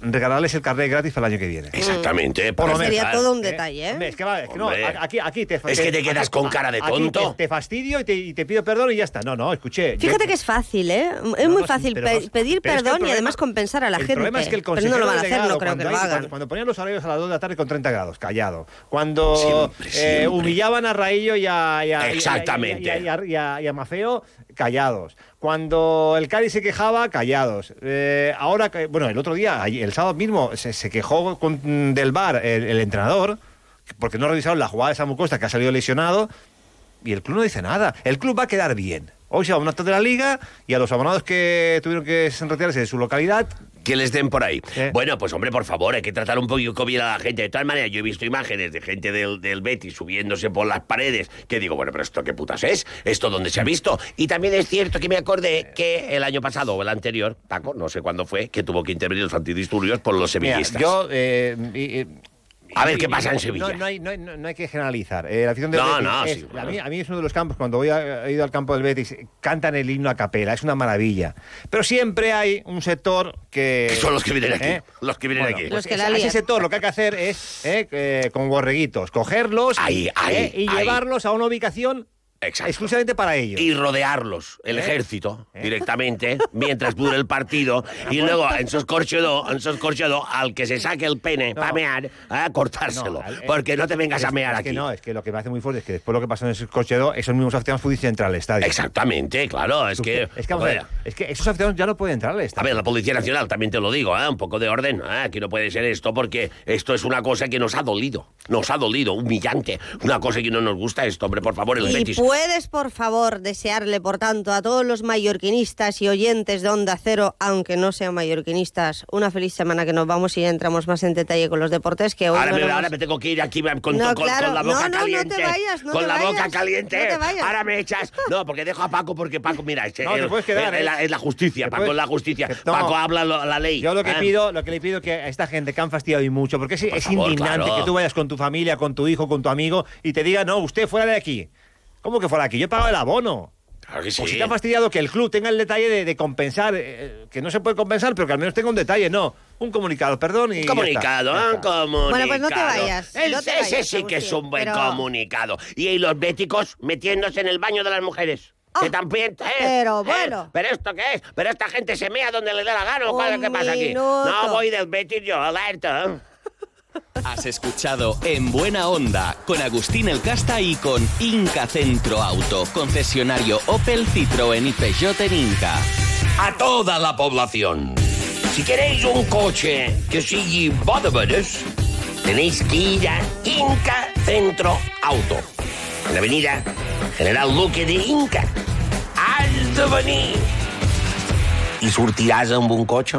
regalarles el carnet gratis para el año que viene. Exactamente. Por lo Pues sería menos. todo un ¿Eh? detalle, ¿eh? Es que, va, es que no, aquí, aquí te, Es que te quedas con cara de aquí tonto. te, te fastidio y te, y te pido perdón y ya está. No, no, escuché. Fíjate yo- que es fácil, ¿eh? Es muy no, fácil pe- no- pedir pero es que el perdón y problema- además compensar a la el gente. problema es que el pero no consejero lo van a hacer, no creo que cuando lo hagan. Cuando, cuando ponían los horarios a las 2 de la tarde con 30 grados, callado. Cuando Siempre, eh, siempre. humillaban a Raillo y a, y a- y a- Exactamente. y a- y a- y a- y a Mafeo, callados. Cuando el Cádiz se quejaba, callados. Eh, ahora, bueno, el otro día, el sábado mismo, se, quejó con- del bar el, el entrenador porque no revisaron la jugada de Samu Costa, que ha salido lesionado, y el club no dice nada. El club va a quedar bien. Hoy se va a un acto de la liga y a los abonados que tuvieron que retirarse de su localidad, Que les den por ahí. Bueno, pues hombre, por favor, hay que tratar un poquito bien a la gente. De todas maneras, yo he visto imágenes de gente del, del Betis subiéndose por las paredes, que digo, bueno, pero esto qué putas es, esto dónde se ha visto. Y también es cierto que me acordé que el año pasado o el anterior, Paco, no sé cuándo fue, que tuvo que intervenir los antidisturbios por los Mira, sevillistas. yo. eh, A ver qué pasa en no- Sevilla. No, no hay, no hay- no hay que generalizar. Eh, la afición del No, Betis no, es- sí, a, mí, a mí es uno de los campos, cuando voy a- he ido al campo del Betis, cantan el himno a capela, es una maravilla. Pero siempre hay un sector que... Que son los que vienen aquí, ¿eh? los que vienen Bueno, aquí. pues Los que es- la a ese sector lo que hay que hacer es, eh, eh, con borreguitos, cogerlos Ahí, eh, ahí, y ahí. llevarlos a una ubicación Exacto. exclusivamente para ellos. y rodearlos, el ¿Eh? ejército, directamente, mientras dure el partido, y luego en sus corchedo, en sus al que se saque el pene para mear, a cortárselo, No, al- porque no te vengas es- a mear es aquí. Que no, es que lo que me hace muy fuerte es que después lo que pasó en ese cochedo, esos mismos aficionados pudieron entrar al estadio. Exactamente, claro, es que... Es que, vamos a ver, es que esos aficionados ya no pueden entrar al A estadio. ver, la Policía Nacional, también te lo digo, ¿eh? un poco de orden. ¿eh? Aquí no puede ser esto porque esto es una cosa que nos ha dolido. Nos ha dolido, humillante. Una cosa que no nos gusta esto, hombre, por favor, el Y Betis. Puedes, por favor, desearle, por tanto, a todos los mallorquinistas y oyentes de Onda Cero, aunque no sean mallorquinistas, una feliz semana que nos vamos y ya entramos más en detalle con los deportes que hoy Ahora no me, ahora me tengo que ir aquí con, No, con- claro. con la No, boca no, no te caliente. vayas, no con te la boca caliente. no te vayas. Ahora me echas. No, porque dejo a Paco porque Paco, mira, es, te quedar, ¿eh? la, justicia. Paco es la justicia. No. Paco habla lo- la ley. Yo lo que ¿eh? pido, lo que le pido que a esta gente que han fastidiado y mucho, porque es, es favor, indignante claro. que tú vayas con tu familia, con tu hijo, con tu amigo y te diga, no, usted fuera de aquí. ¿Cómo que fuera aquí? Yo he pagado el abono. Claro que sí. Pues si te ha fastidiado que el club tenga el detalle de, de compensar, eh, que no se puede compensar, pero que al menos tenga un detalle, no. Un comunicado, perdón. Y Un ya comunicado, está, ya ¿eh? está. comunicado. Bueno, pues no te vayas, El- no te ese vayas, sí que es un buen pero- comunicado. Y los béticos metiéndose en el baño de las mujeres. que también, ¿eh? Ah, pero ¿Eh? bueno. ¿Pero esto qué es? ¿Pero esta gente se mea donde le da la gana? ¿o Un ¿Qué pasa aquí? No voy del Betis yo, alerta. Has escuchado En Buena Onda con Agustín El Casta y con Inca Centro Auto, concesionario Opel, Citroën y Peugeot en Inca. A toda la población. Si queréis un coche que sigue bodeberes, tenéis que ir a Inca Centro Auto. En la avenida General Luque de Inca. Has de venir. I sortiràs un cotxe.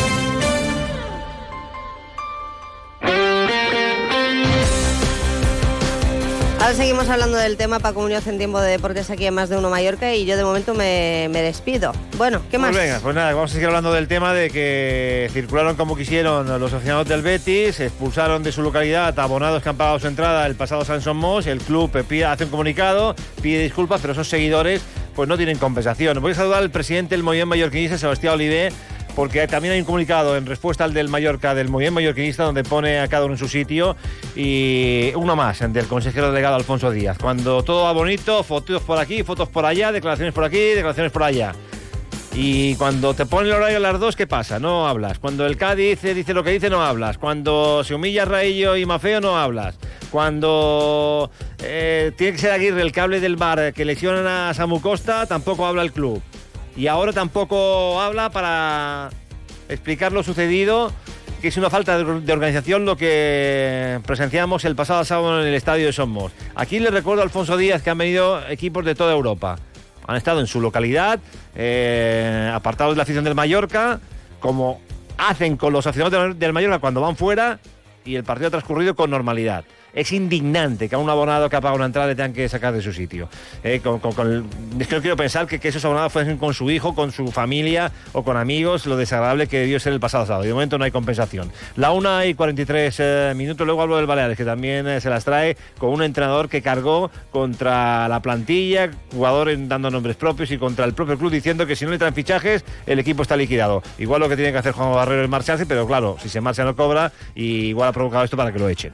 Seguimos hablando del tema Paco Muñoz en tiempo de deportes aquí en Más de Uno Mallorca y yo de momento me, me despido. Bueno, ¿qué más? Pues venga, pues nada, vamos a seguir hablando del tema de que circularon como quisieron los aficionados del Betis, expulsaron de su localidad a abonados que han pagado su entrada el pasado San Somos, el club pide- hace un comunicado, pide disculpas, pero esos seguidores pues no tienen compensación. Voy a saludar al presidente del Movimiento Mallorquinista, Sebastián Olivé, porque también hay un comunicado en respuesta al del Mallorca, del Movimiento Mallorquinista, donde pone a cada uno en su sitio, y uno más, del consejero delegado Alfonso Díaz. Cuando todo va bonito, fotos por aquí, fotos por allá, declaraciones por aquí, declaraciones por allá. Y cuando te pone el horario a las dos, ¿qué pasa? No hablas. Cuando el Cádiz dice, dice lo que dice, no hablas. Cuando se humilla Raillo y Mafeo, no hablas. Cuando eh, tiene que ser Aguirre el cable del bar que lesionan a Samu Costa, tampoco habla el club. Y ahora tampoco habla para explicar lo sucedido que es una falta de organización lo que presenciamos el pasado sábado en el estadio de Somos. Aquí le recuerdo a Alfonso Díaz que han venido equipos de toda Europa. Han estado en su localidad, eh, apartados de la afición del Mallorca, como hacen con los aficionados del Mallorca cuando van fuera y el partido ha transcurrido con normalidad es indignante que a un abonado que ha pagado una entrada le tengan que sacar de su sitio. Eh, es que no quiero pensar que, esos abonados fuesen con su hijo, con su familia o con amigos, lo desagradable que debió ser el pasado sábado. De momento no hay compensación. La 1 y 43 eh, minutos, luego hablo del Baleares, que también eh, se las trae con un entrenador que cargó contra la plantilla, jugadores dando nombres propios y contra el propio club diciendo que si no le traen fichajes, el equipo está liquidado. Igual lo que tiene que hacer Juan Barrero es marcharse, pero claro, si se marcha no cobra y igual ha provocado esto para que lo echen.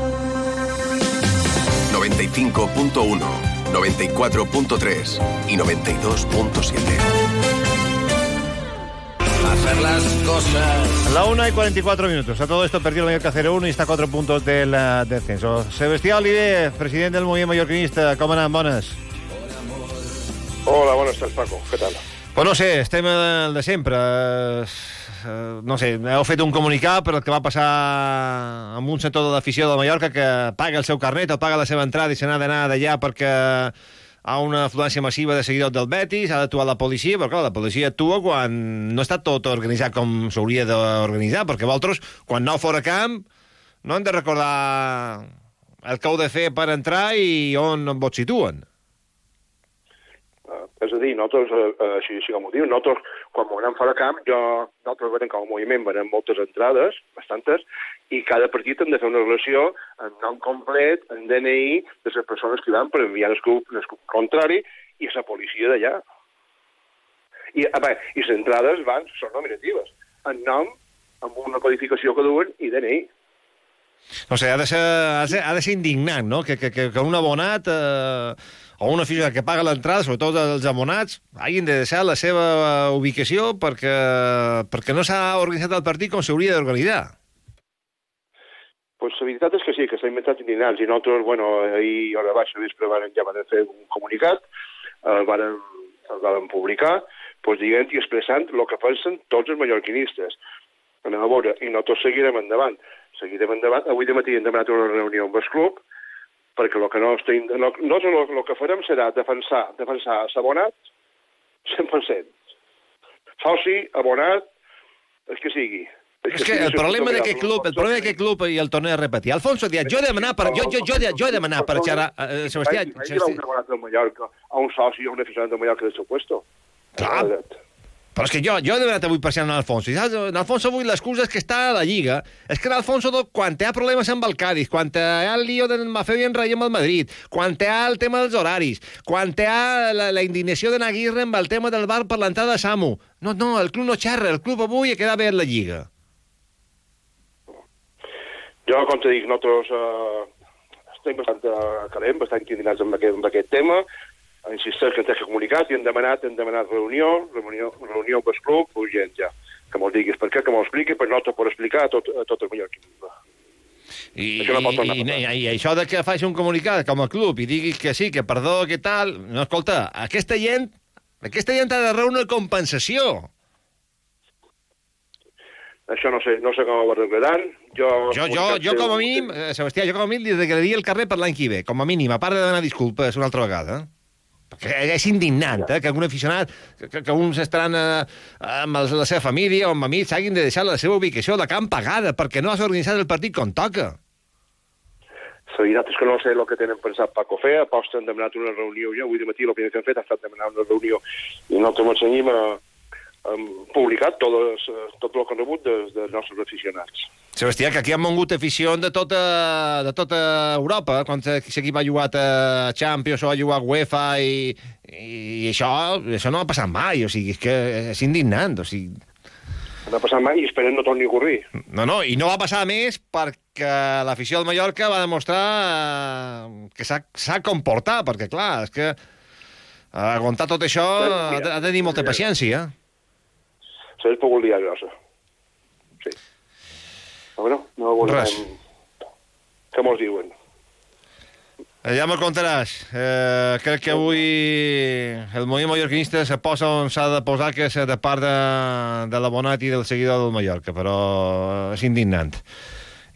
95.1, 94.3 y 92.7. Hacer las cosas. La 1 y 44 minutos. A todo esto perdió el Mallorca 0-1 y está a 4 puntos del uh, descenso. Sebastián Oliver, presidente del movimiento mallorquinista. ¿Cómo andan? Bones. Hola, buenas tardes, Paco. ¿Qué tal? Pues no sé, estem el de sempre. Eh, no sé, heu fet un comunicat per el que va passar amb un sector de l'afició de Mallorca que paga el seu carnet o paga la seva entrada i se n'ha d'anar d'allà perquè ha una afluència massiva de seguidors del Betis, ha d'actuar la policia, però clar, la policia actua quan no està tot organitzat com s'hauria d'organitzar, perquè vosaltres, quan aneu fora camp, no hem de recordar el que heu de fer per entrar i on vos situen. És a dir, nosaltres, eh, així, així com ho diu, nosaltres, quan anem fora camp, jo, nosaltres veiem com a moviment, veiem moltes entrades, bastantes, i cada partit hem de fer una relació en nom complet, en DNI, de les persones que van per enviar el club, el club contrari i la policia d'allà. I, a veure, i les entrades van, són nominatives, en nom, amb una codificació que duen i DNI. O sigui, ha de ser, ha de ser, ha de ser indignant, no?, que, que, que un abonat... Eh o una filla que paga l'entrada, sobretot els abonats, hagin de deixar la seva ubicació perquè, perquè no s'ha organitzat el partit com s'hauria d'organitzar. Pues la veritat és que sí, que s'ha inventat indignants i nosaltres, bueno, ahir hora baixa vespre van, ja van fer un comunicat, el van, el van publicar, pues, dient i expressant el que pensen tots els mallorquinistes. Anem a veure, i nosaltres seguirem endavant. Seguirem endavant. Avui de matí hem demanat una reunió amb el club, perquè el que no estem... No, nosaltres el, el que farem serà defensar, defensar s'abonat 100%. Soci, abonat, el que sigui. És que, que el problema d'aquest club, el problema d'aquest club, i el torno a repetir, Alfonso Díaz, jo he demanat per, jo, jo, jo, jo he demanat per xerrar, eh, Sebastià... Ahí, ahí va un abonat del Mallorca, a un soci, a un aficionat del Mallorca del seu puesto. Clar, però és que jo, jo he demanat avui per ser en Alfonso. I saps, en Alfonso avui l'excusa és que està a la Lliga. És que l'Alfonso, quan té problemes amb el Cádiz, quan té el lío del Mafeu i en Rei amb el Madrid, quan té el tema dels horaris, quan té la, la indignació de Naguirre amb el tema del bar per l'entrada de Samu. No, no, el club no xerra, el club avui ha quedat bé en la Lliga. Jo, com te dic, nosaltres eh, estem bastant uh, calent, bastant indignats amb aquest, amb aquest tema, insisteix que ens ha comunicat i hem demanat, hem demanat reunió, reunió, reunió amb el club, urgent ja. Que m'ho diguis per què, que m'ho expliqui, per no te pot explicar a tot, a tot el millor I, això no i, i, i, això de que faci un comunicat com a club i digui que sí, que perdó, que tal... No, escolta, aquesta gent, aquesta gent ha de rebre una compensació. Això no sé, no sé com ho arreglaran. Jo, jo, jo, jo com a mínim, eh, Sebastià, jo com a mínim li regalaria el carrer per l'any que ve, com a mínim, a part de donar disculpes una altra vegada. Eh? Perquè és indignant eh, que algun aficionat, que, que uns estaran eh, amb la seva família o amb amics hagin de deixar la seva ubicació de camp pagada perquè no has organitzat el partit com toca. Veritat és que no sé el que tenen pensat Paco fer, aposta han demanat una reunió ja, avui de matí el que han fet ha estat demanar una reunió i nosaltres ens cenyim a, hem publicat tot, les, tot el que han rebut dels, dels nostres aficionats. Sebastià, que aquí han mongut afició de tota, de tota Europa, quan l'equip ha jugat a Champions o ha jugat a UEFA i, i això, això no ha passat mai, o sigui, és que és indignant, o sigui... No ha passat mai i esperem no torni a ocorrir. No, no, i no va passar més perquè l'afició del Mallorca va demostrar eh, que s'ha comportat, perquè clar, és que aguantar tot això ha de, ha de tenir molta paciència. S'ha pogut liar grossa. Sí. Però bueno, no volem... Res. Què mos diuen? Eh, ja me contaràs. Eh, crec que avui el moviment mallorquinista se posa on s'ha de posar, que és de part de, de l'abonat i del seguidor del Mallorca, però és indignant.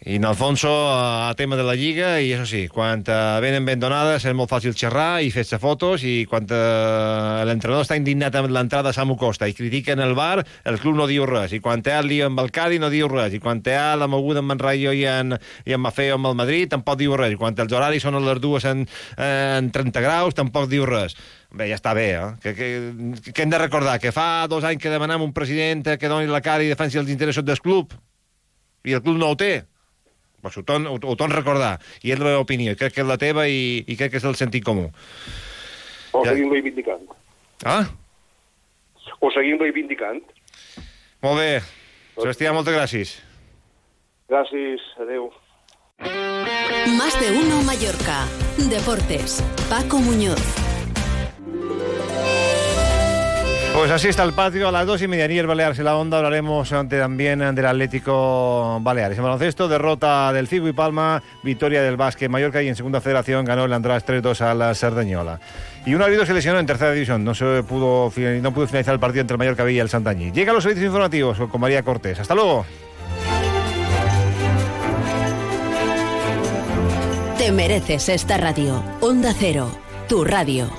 I en Alfonso, a tema de la Lliga, i això sí, quan uh, venen ben donades és molt fàcil xerrar i fer-se fotos, i quan uh, l'entrenador està indignat amb l'entrada a Samu Costa i critiquen el bar, el club no diu res, i quan té el lío amb el Cadi no diu res, i quan té la moguda amb en Rayo i en, i en Mafeo amb el Madrid tampoc diu res, i quan els horaris són a les dues en, en 30 graus tampoc diu res. Bé, ja està bé, eh? Que, que, que hem de recordar que fa dos anys que demanem un president que doni la cara i defensi els interessos del club, i el club no ho té pues ho, torn, ho, ho torn recordar. I és la meva opinió, crec que és la teva i, i crec que és el sentit comú. O ja. seguim reivindicant. Ah? O seguim reivindicant. Molt bé. Sebastià, moltes gràcies. Gràcies, adeu. Más de uno Mallorca. Deportes. Paco Muñoz. Pues así está el patio. A las dos y media el Baleares en la Onda hablaremos también del Atlético Baleares. En baloncesto, derrota del Figo y Palma, victoria del Básquet Mallorca y en segunda federación ganó el András 3-2 a la Sardañola. Y un árbitro se lesionó en tercera división. No se pudo, no pudo finalizar el partido entre el Mallorca y el Santañí. Llega a los servicios informativos con María Cortés. Hasta luego. Te mereces esta radio. Onda Cero, tu radio.